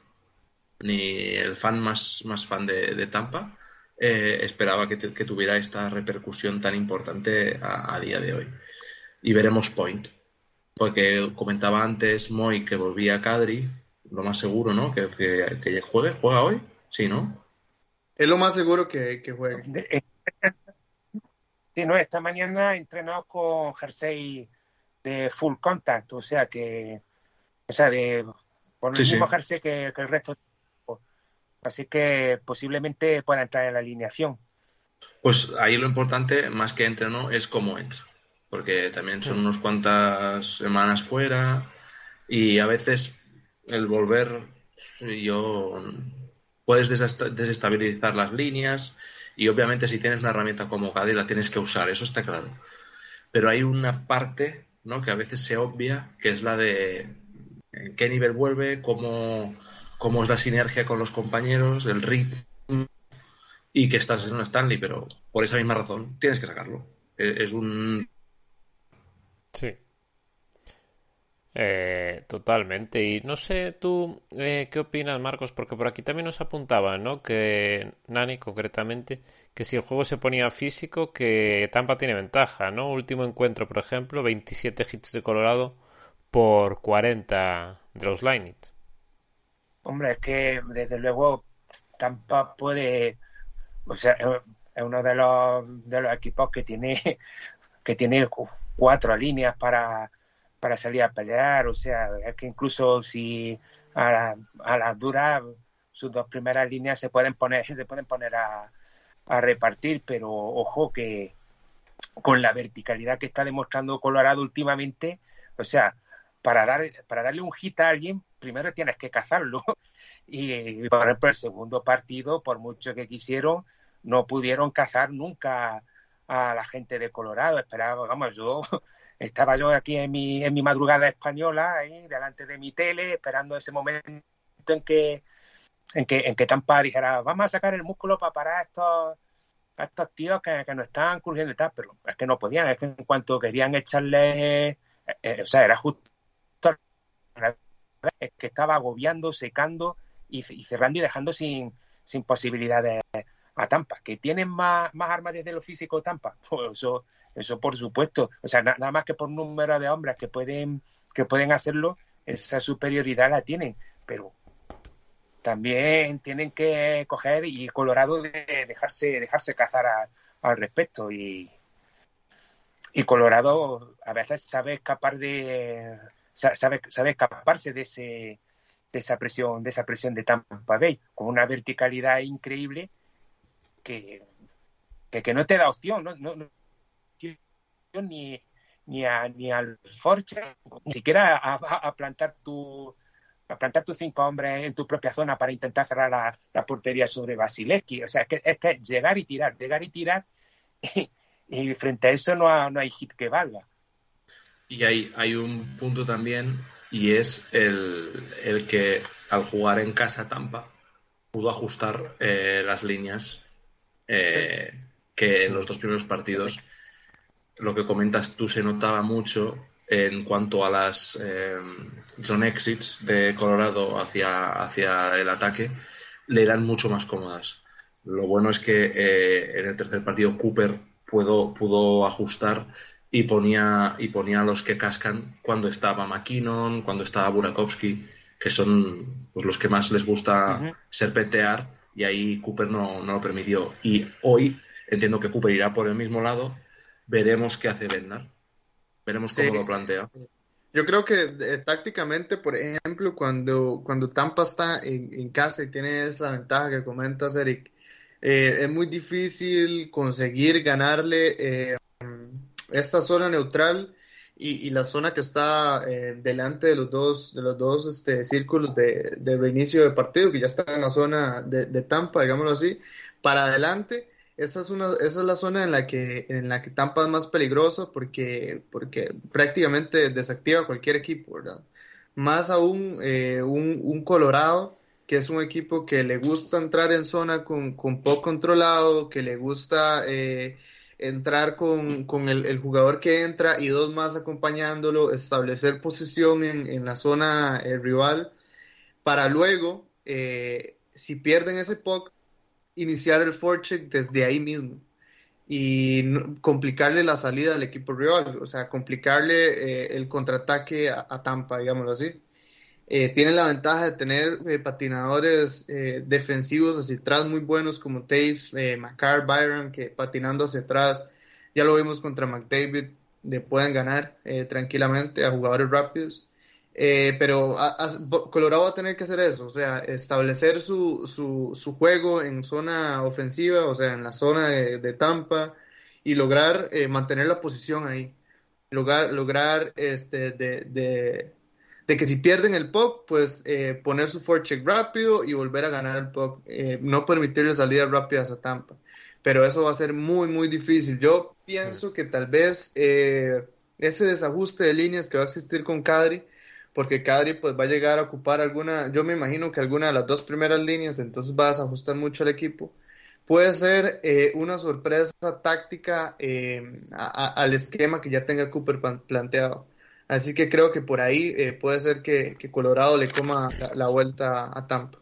Ni el fan más, más fan de, Tampa eh, esperaba que, tuviera esta repercusión tan importante a, día de hoy. Y veremos Point. Porque comentaba antes Moy que volvía a Cadri, lo más seguro, ¿no? Que, que, que juegue, juega hoy, sí, ¿no? Es lo más seguro que, que juegue. Eh, [LAUGHS] sí, no, esta mañana entrenado con jersey de full contact, o sea que, o sea, de, con el mismo jersey que, el resto. Así que posiblemente pueda entrar en la alineación. Pues ahí lo importante, más que entre no, es cómo entra. Porque también son unas cuantas semanas fuera. Y a veces el volver, yo puedes desestabilizar las líneas y obviamente si tienes una herramienta como Cadi la tienes que usar, eso está claro. Pero hay una parte ¿no? que a veces se obvia, que es la de en qué nivel vuelve, cómo, cómo es la sinergia con los compañeros, el ritmo y que estás en una Stanley, pero por esa misma razón tienes que sacarlo. E, es un... Sí. Eh, totalmente. Y no sé tú eh, qué opinas, Marcos, porque por aquí también nos apuntaba, ¿no? Que Nani, concretamente, que si el juego se ponía físico, que Tampa tiene ventaja, ¿no? Último encuentro, por ejemplo, 27 hits de Colorado por 40 de los Lightning. Hombre, es que desde luego Tampa puede, o sea, es uno de los, de los equipos que tiene [LAUGHS] que tiene cuatro líneas para, para salir a pelear, o sea, es que incluso si a las la duras sus dos primeras líneas se pueden poner se pueden poner a, a repartir, pero ojo que con la verticalidad que está demostrando Colorado últimamente, o sea, para, dar, para darle un hit a alguien, primero tienes que cazarlo. [LAUGHS] Y, por ejemplo, el segundo partido, por mucho que quisieron, no pudieron cazar nunca a la gente de Colorado. Esperaba, vamos, yo [LAUGHS] estaba yo aquí en mi, en mi madrugada española, ahí, delante de mi tele, esperando ese momento en que, en que, en que Tampa dijera, vamos a sacar el músculo para parar a estos, a estos tíos que, que nos están crujiendo y tal, pero es que no podían, es que en cuanto querían echarle, eh, eh, o sea, era justo que estaba agobiando, secando y, cerrando y dejando sin, sin posibilidades a Tampa. ¿Que tienen más, más armas desde lo físico Tampa? [LAUGHS] Pues eso, eso por supuesto. O sea, nada más que por número de hombres que pueden, que pueden hacerlo, esa superioridad la tienen. Pero también tienen que coger y Colorado de dejarse, dejarse cazar al respecto. Y, y Colorado a veces sabe escapar de sabe, sabe escaparse de ese de esa presión de esa presión de Tampa Bay con una verticalidad increíble que, que, no te da opción no, no, ni ni a, ni al Forge ni siquiera a, plantar tu a plantar tus cinco hombres en tu propia zona para intentar cerrar la, portería sobre Basileski. O sea, es que, es que llegar y tirar, llegar y tirar, [LAUGHS] y, frente a eso no, no hay hit que valga. Y hay, hay un punto también, y es el, que al jugar en casa Tampa pudo ajustar eh, las líneas eh, que en los dos primeros partidos, lo que comentas tú, se notaba mucho en cuanto a las eh, zone exits de Colorado hacia, hacia el ataque, le eran mucho más cómodas. Lo bueno es que en el tercer partido Cooper pudo, pudo ajustar y ponía, y ponía a los que cascan cuando estaba McKinnon, cuando estaba Burakovsky, que son pues, los que más les gusta serpentear, y ahí Cooper no, no, lo permitió. Y hoy entiendo que Cooper irá por el mismo lado, veremos qué hace Bednar, veremos cómo lo plantea. Yo creo que eh, tácticamente, por ejemplo, cuando, cuando Tampa está en, casa y tiene esa ventaja que comentas, Eric, eh, es muy difícil conseguir ganarle eh, esta zona neutral y, la zona que está eh, delante de los dos, de los dos este, círculos de, de, reinicio de partido, que ya está en la zona de, Tampa, digámoslo así, para adelante. Esa es, una, esa es la zona en la que, en la que Tampa es más peligroso porque, porque prácticamente desactiva cualquier equipo, ¿verdad? Más aún eh, un, un, Colorado, que es un equipo que le gusta entrar en zona con, con poco controlado, que le gusta eh, entrar con, con el, jugador que entra y dos más acompañándolo, establecer posición en, en la zona eh, rival, para luego, eh, si pierden ese puck, iniciar el forecheck desde ahí mismo y complicarle la salida al equipo rival, o sea, complicarle eh, el contraataque a, a, Tampa, digámoslo así. Eh, tiene la ventaja de tener eh, patinadores eh, defensivos hacia atrás muy buenos como Taves, McCarr, Byron, que patinando hacia atrás, ya lo vimos contra McDavid, le pueden ganar tranquilamente a jugadores rápidos. pero Colorado va a tener que hacer eso, o sea, establecer su, su, su juego en zona ofensiva, o sea, en la zona de, Tampa y lograr mantener la posición ahí. Lograr, lograr este, de que si pierden el puck, pues eh, poner su forecheck rápido y volver a ganar el puck, eh, no permitirle salidas rápidas a Tampa. Pero eso va a ser muy, muy difícil. Yo pienso que tal vez eh, ese desajuste de líneas que va a existir con Kadri, porque Kadri pues va a llegar a ocupar alguna, yo me imagino que alguna de las dos primeras líneas, entonces va a desajustar mucho el equipo. Puede ser una sorpresa táctica al esquema que ya tenga Cooper planteado. Así que creo que por ahí eh, puede ser que, Colorado le coma la, vuelta a Tampa.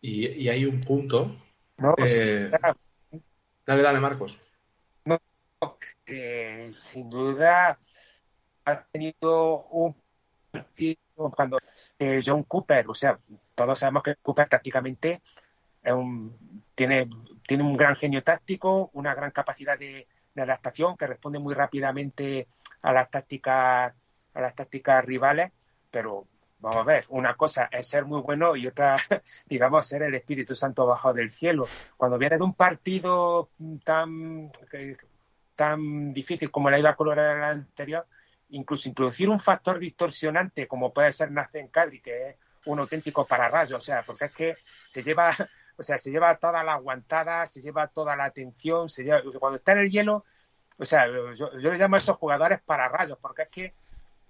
Y, hay un punto. Eh, dale, dale, Marcos. No, sin duda ha tenido un partido cuando eh, John Cooper, o sea, todos sabemos que Cooper tácticamente tiene, tiene un gran genio táctico, una gran capacidad de, de adaptación que responde muy rápidamente a las tácticas a las tácticas rivales, pero vamos a ver, una cosa es ser muy bueno y otra, [LAUGHS] digamos, ser el Espíritu Santo bajo del cielo. Cuando viene de un partido tan, tan difícil como la iba colorar el anterior, incluso introducir un factor distorsionante como puede ser Nacen Cadri, que es un auténtico pararrayo, o sea, porque es que se lleva, [LAUGHS] o sea, se lleva toda la aguantada, se lleva toda la atención, se lleva, cuando está en el hielo, o sea, yo, yo le llamo a esos jugadores pararrayos, porque es que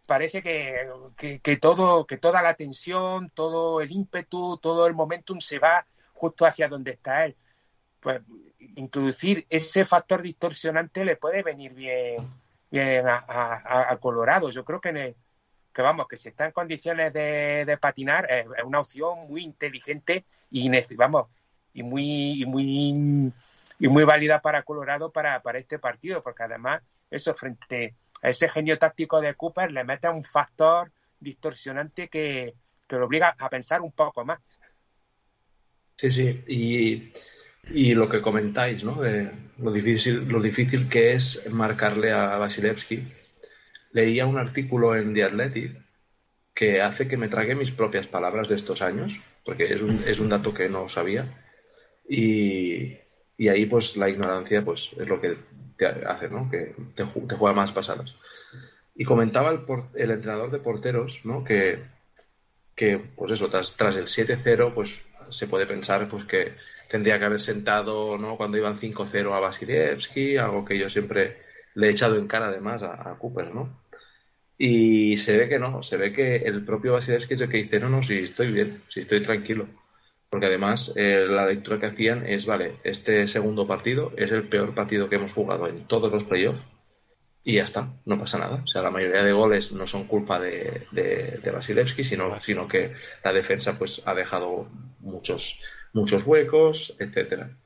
parece que, que, todo, que toda la tensión, todo el ímpetu, todo el momentum se va justo hacia donde está él. Pues introducir ese factor distorsionante le puede venir bien, bien a, Colorado. Yo creo que, que vamos, que si está en condiciones de, patinar, es, una opción muy inteligente y vamos, y muy, y muy, y muy válida para Colorado para, para este partido, porque además eso frente ese genio táctico de Cooper le mete un factor distorsionante que, lo obliga a pensar un poco más. Sí, sí, y, lo que comentáis, ¿no? De lo difícil, lo difícil que es marcarle a Vasilevsky. Leía un artículo en The Athletic que hace que me trague mis propias palabras de estos años, porque es un, es un dato que no sabía. Y, y ahí, pues, la ignorancia, pues, es lo que te hace, ¿no? Que te, juega más pasadas. Y comentaba el, entrenador de porteros, ¿no? Que, que pues eso, tras, tras el 7-0, pues se puede pensar pues que tendría que haber sentado, ¿no? Cuando iban 5-0 a Vasilievski, algo que yo siempre le he echado en cara además a, Cooper, ¿no? Y se ve que no, se ve que el propio Vasilievski es el que dice, no, no, si estoy bien, si estoy tranquilo porque además eh, la lectura que hacían es, vale, este segundo partido es el peor partido que hemos jugado en todos los playoffs y ya está, no pasa nada. O sea, la mayoría de goles no son culpa de, de, Vasilevsky, sino, sino que la defensa pues ha dejado muchos, muchos huecos, etcétera.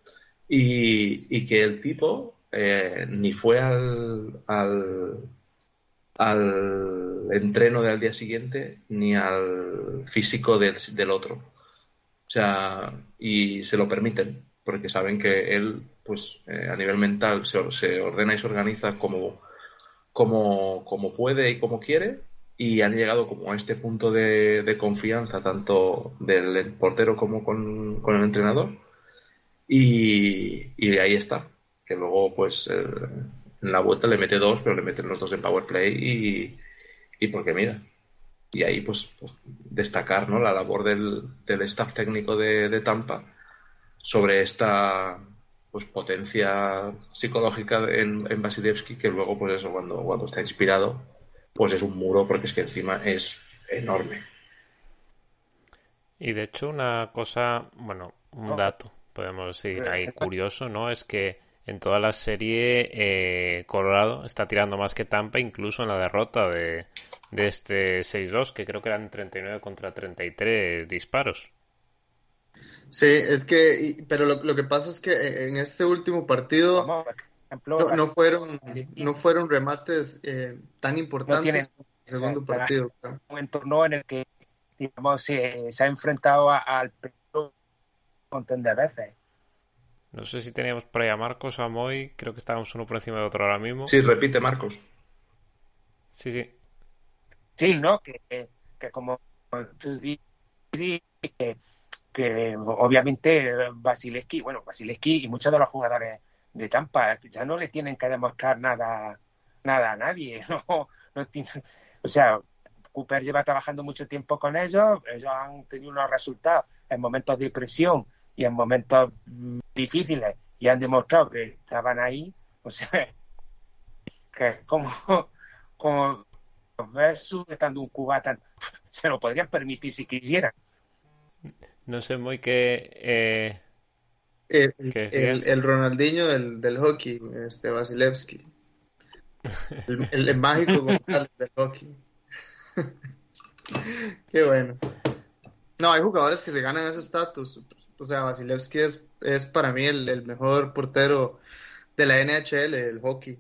Y, que el tipo eh, ni fue al, al, al entreno del día siguiente ni al físico del, del otro. O sea, y se lo permiten, porque saben que él, pues eh, a nivel mental, se, se, ordena y se organiza como, como, como puede y como quiere, y han llegado como a este punto de, confianza, tanto del portero como con, con el entrenador, y, y, ahí está, que luego, pues, en la vuelta le mete dos, pero le meten los dos en power play, y, y porque mira, y ahí pues, pues, destacar ¿no? la labor del, del staff técnico de, Tampa sobre esta pues potencia psicológica en, en Vasilevsky que luego pues eso cuando, cuando está inspirado pues es un muro porque es que encima es enorme. Y de hecho una cosa bueno un dato podemos decir ahí curioso no es que en toda la serie eh, Colorado está tirando más que Tampa incluso en la derrota de, de este 6-2, que creo que eran 39 contra 33 disparos. Sí, es que, pero lo, que pasa es que en este último partido no, fueron no fueron remates eh, tan importantes como el segundo partido. Un entorno en el que, digamos, se, ha enfrentado al un montón de veces. No sé si teníamos por ahí a Marcos o a Moy, creo que estábamos uno por encima de otro ahora mismo. Sí, repite Marcos. Sí, sí. Sí, ¿no? Que, que como tú dices, que, obviamente Basileski, bueno, Basileski y muchos de los jugadores de Tampa ya no le tienen que demostrar nada nada a nadie, [LAUGHS] ¿no? no o sea, Cooper lleva trabajando mucho tiempo con ellos, ellos han tenido unos resultados en momentos de presión y en momentos difíciles y han demostrado que estaban ahí, o sea, [LAUGHS] que como, como ves sujetando un cubata, [LAUGHS] se lo podrían permitir si quisieran. No sé muy qué... Eh, el, el, el, Ronaldinho del, del hockey, este Vasilevsky. El, el, mágico [LAUGHS] González del hockey. [LAUGHS] Qué bueno. No, hay jugadores que se ganan ese estatus. O sea, Vasilevsky es, es para mí el, el, mejor portero de la NHL, del hockey.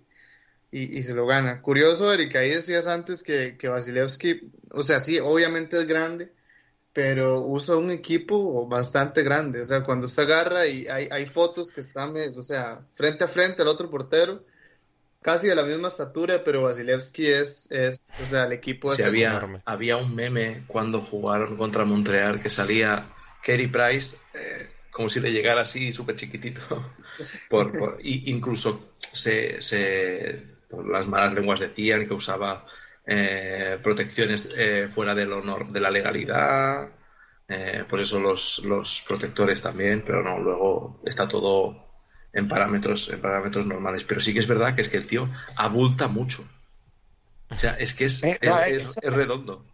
Y, y, se lo gana. Curioso, Erika, ahí decías antes que, que Vasilevsky, o sea, sí, obviamente es grande, pero usa un equipo bastante grande. O sea, cuando se agarra y hay, hay fotos que están, o sea, frente a frente al otro portero, casi de la misma estatura, pero Vasilevsky es, es o sea, el equipo es había, enorme. Había un meme cuando jugaron contra Montreal que salía Kerry Price eh, como si le llegara así súper chiquitito. [LAUGHS] por, por, y incluso se, se, por las malas lenguas decían que usaba eh, protecciones eh, fuera del honor de la legalidad. Eh, por eso los, los protectores también, pero no, luego está todo en parámetros, en parámetros normales. Pero sí que es verdad que es que el tío abulta mucho. O sea, es que es, Eh, es, no, es- eso- es redondo.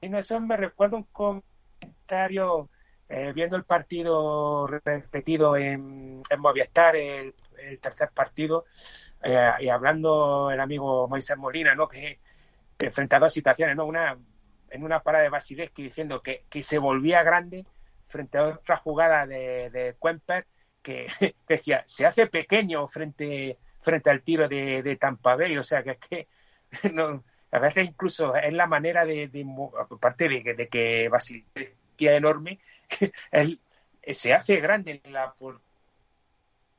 Y no, eso me recuerda un comentario eh, viendo el partido repetido en, en Movistar, el, el tercer partido, eh, y hablando el amigo Moisés Molina, ¿no? Que, que frente a dos situaciones, ¿no? Una en una parada de Vasilevsky diciendo que, que se volvía grande frente a otra jugada de, de Kuemper que, [LAUGHS] que decía, se hace pequeño frente, frente al tiro de, de Tampa Bay, o sea que es que [LAUGHS] no, a veces incluso es la manera de, de aparte de, que- de que Vasilevsky es enorme, [LAUGHS] él se hace grande en la, por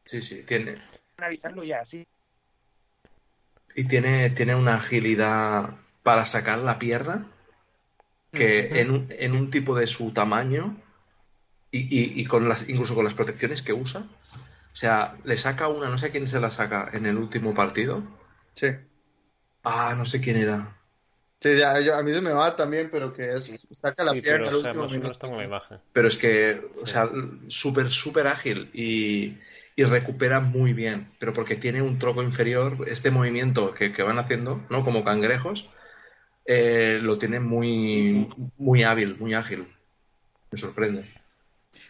Sí, sí, tiene. analizarlo ya así. Y tiene, tiene una agilidad para sacar la pierna que en, un, en un tipo de su tamaño y, y- y con las, incluso con las protecciones que usa. O sea, le saca una, no sé quién se la saca en el último partido. Sí. Ah, no sé quién era. Sí, ya, yo- a mí se me va también, pero que es, saca la sí, pierna pero al o sea, último más o menos minuto. tengo la imagen. Pero es que, o sea, súper, súper ágil y, y recupera muy bien. Pero porque tiene un troco inferior, este movimiento que, que van haciendo, ¿no? Como cangrejos, eh, lo tiene muy, Sí, muy hábil, muy ágil. Me sorprende.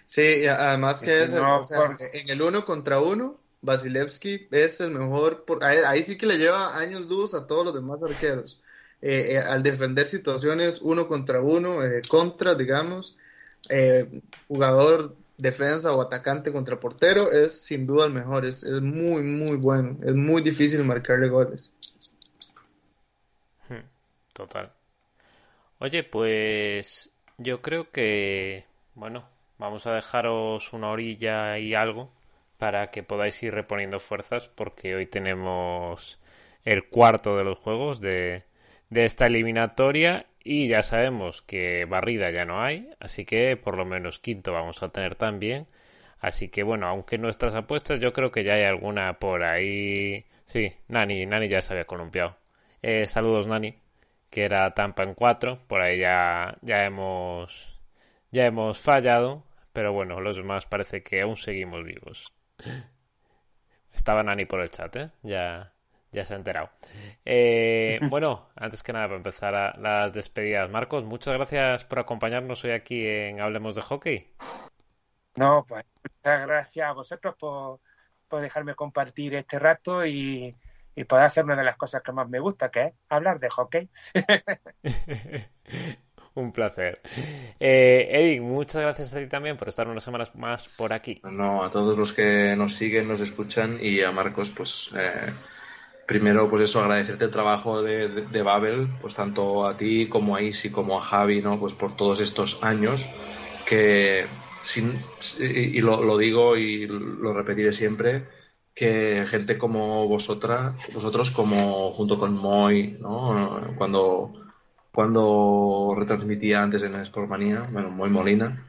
Sí, además que Sí, es, no, o sea, por- en el uno contra uno, Vasilevsky es el mejor, por, ahí, ahí sí que le lleva años luz a todos los demás arqueros. Eh, eh, al defender situaciones uno contra uno, eh, contra, digamos, eh, jugador defensa o atacante contra portero, es sin duda el mejor, es, es muy, muy bueno, es muy difícil marcarle goles. Hmm, Total. Oye, pues yo creo que, bueno, vamos a dejaros una orilla y algo para que podáis ir reponiendo fuerzas porque hoy tenemos el cuarto de los juegos de, de esta eliminatoria y ya sabemos que barrida ya no hay, así que por lo menos quinto vamos a tener también. Así que bueno, aunque nuestras apuestas yo creo que ya hay alguna por ahí. Sí, Nani, Nani ya se había columpiado. Eh, saludos Nani, que era Tampa en 4, por ahí ya, ya hemos ya hemos fallado, pero bueno, los demás parece que aún seguimos vivos. Estaba Nani por el chat, ¿eh? Ya, ya se ha enterado. Eh, [LAUGHS] bueno, antes que nada, para empezar a- las despedidas, Marcos, muchas gracias por acompañarnos hoy aquí en Hablemos de Hockey. No, pues muchas gracias a vosotros por, por dejarme compartir este rato y, y poder hacer una de las cosas que más me gusta, que es hablar de hockey. [LAUGHS] Un placer. Eh, Eric, muchas gracias a ti también por estar unas semanas más por aquí. No, a todos los que nos siguen, nos escuchan y a Marcos, pues eh, primero, pues eso, agradecerte el trabajo de, de- de Babel, pues tanto a ti como a Isi como a Javi, ¿no? Pues por todos estos años que, sin, y lo, lo digo y lo repetiré siempre, que gente como vosotras, vosotros como junto con Moy, ¿no? Cuando, cuando retransmitía antes en Sportmanía, bueno, Moy Molina,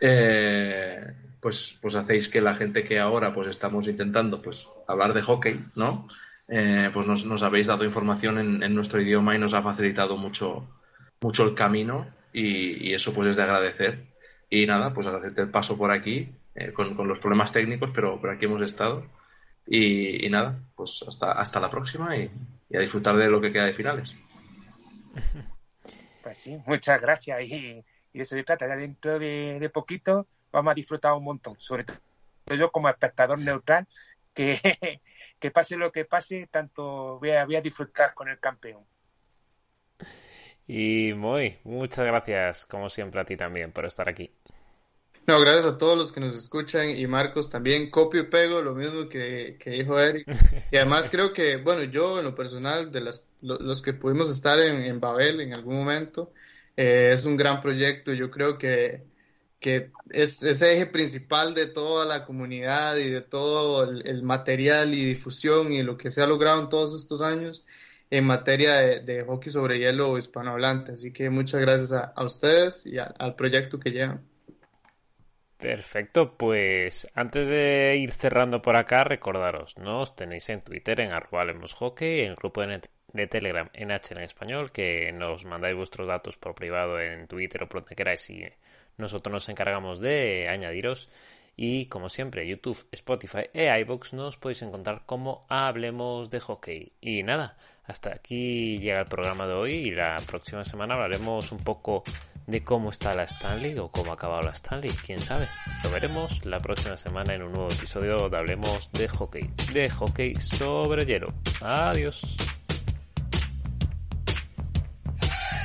eh, pues, pues hacéis que la gente que ahora pues estamos intentando pues hablar de hockey, ¿no? Eh, pues nos, habéis dado información en, nuestro idioma y nos ha facilitado mucho, mucho el camino y, eso pues es de agradecer. Y nada, pues agradecerte el paso por aquí eh, con, los problemas técnicos, pero, por aquí hemos estado. Y, nada, pues hasta, hasta la próxima y, a disfrutar de lo que queda de finales. Pues sí, muchas gracias. Y, y eso se trata, ya dentro de, de poquito vamos a disfrutar un montón, sobre todo yo como espectador neutral, que, que pase lo que pase, tanto voy a, voy a disfrutar con el campeón. Y muy, muchas gracias, como siempre, a ti también por estar aquí. No, gracias a todos los que nos escuchan y Marcos también, copio y pego lo mismo que, que dijo Eric. Y además [LAUGHS] creo que, bueno, yo en lo personal, de las, los que pudimos estar en, en Babel en algún momento, eh, es un gran proyecto. Yo creo que que es ese eje principal de toda la comunidad y de todo el, material y difusión y lo que se ha logrado en todos estos años en materia de, hockey sobre hielo hispanohablante. Así que muchas gracias a, ustedes y al proyecto que llevan. Perfecto, pues antes de ir cerrando por acá, recordaros, nos tenéis en Twitter en Hockey, en el grupo de, de Telegram en H en español, que nos mandáis vuestros datos por privado en Twitter o por donde queráis y nosotros nos encargamos de añadiros. Y como siempre, YouTube, Spotify e iBox nos podéis encontrar como Hablemos de Hockey. Y nada, hasta aquí llega el programa de hoy y la próxima semana hablaremos un poco de cómo está la Stanley o cómo ha acabado la Stanley, quién sabe. Lo veremos la próxima semana en un nuevo episodio de Hablemos de Hockey, de hockey sobre hielo. Adiós.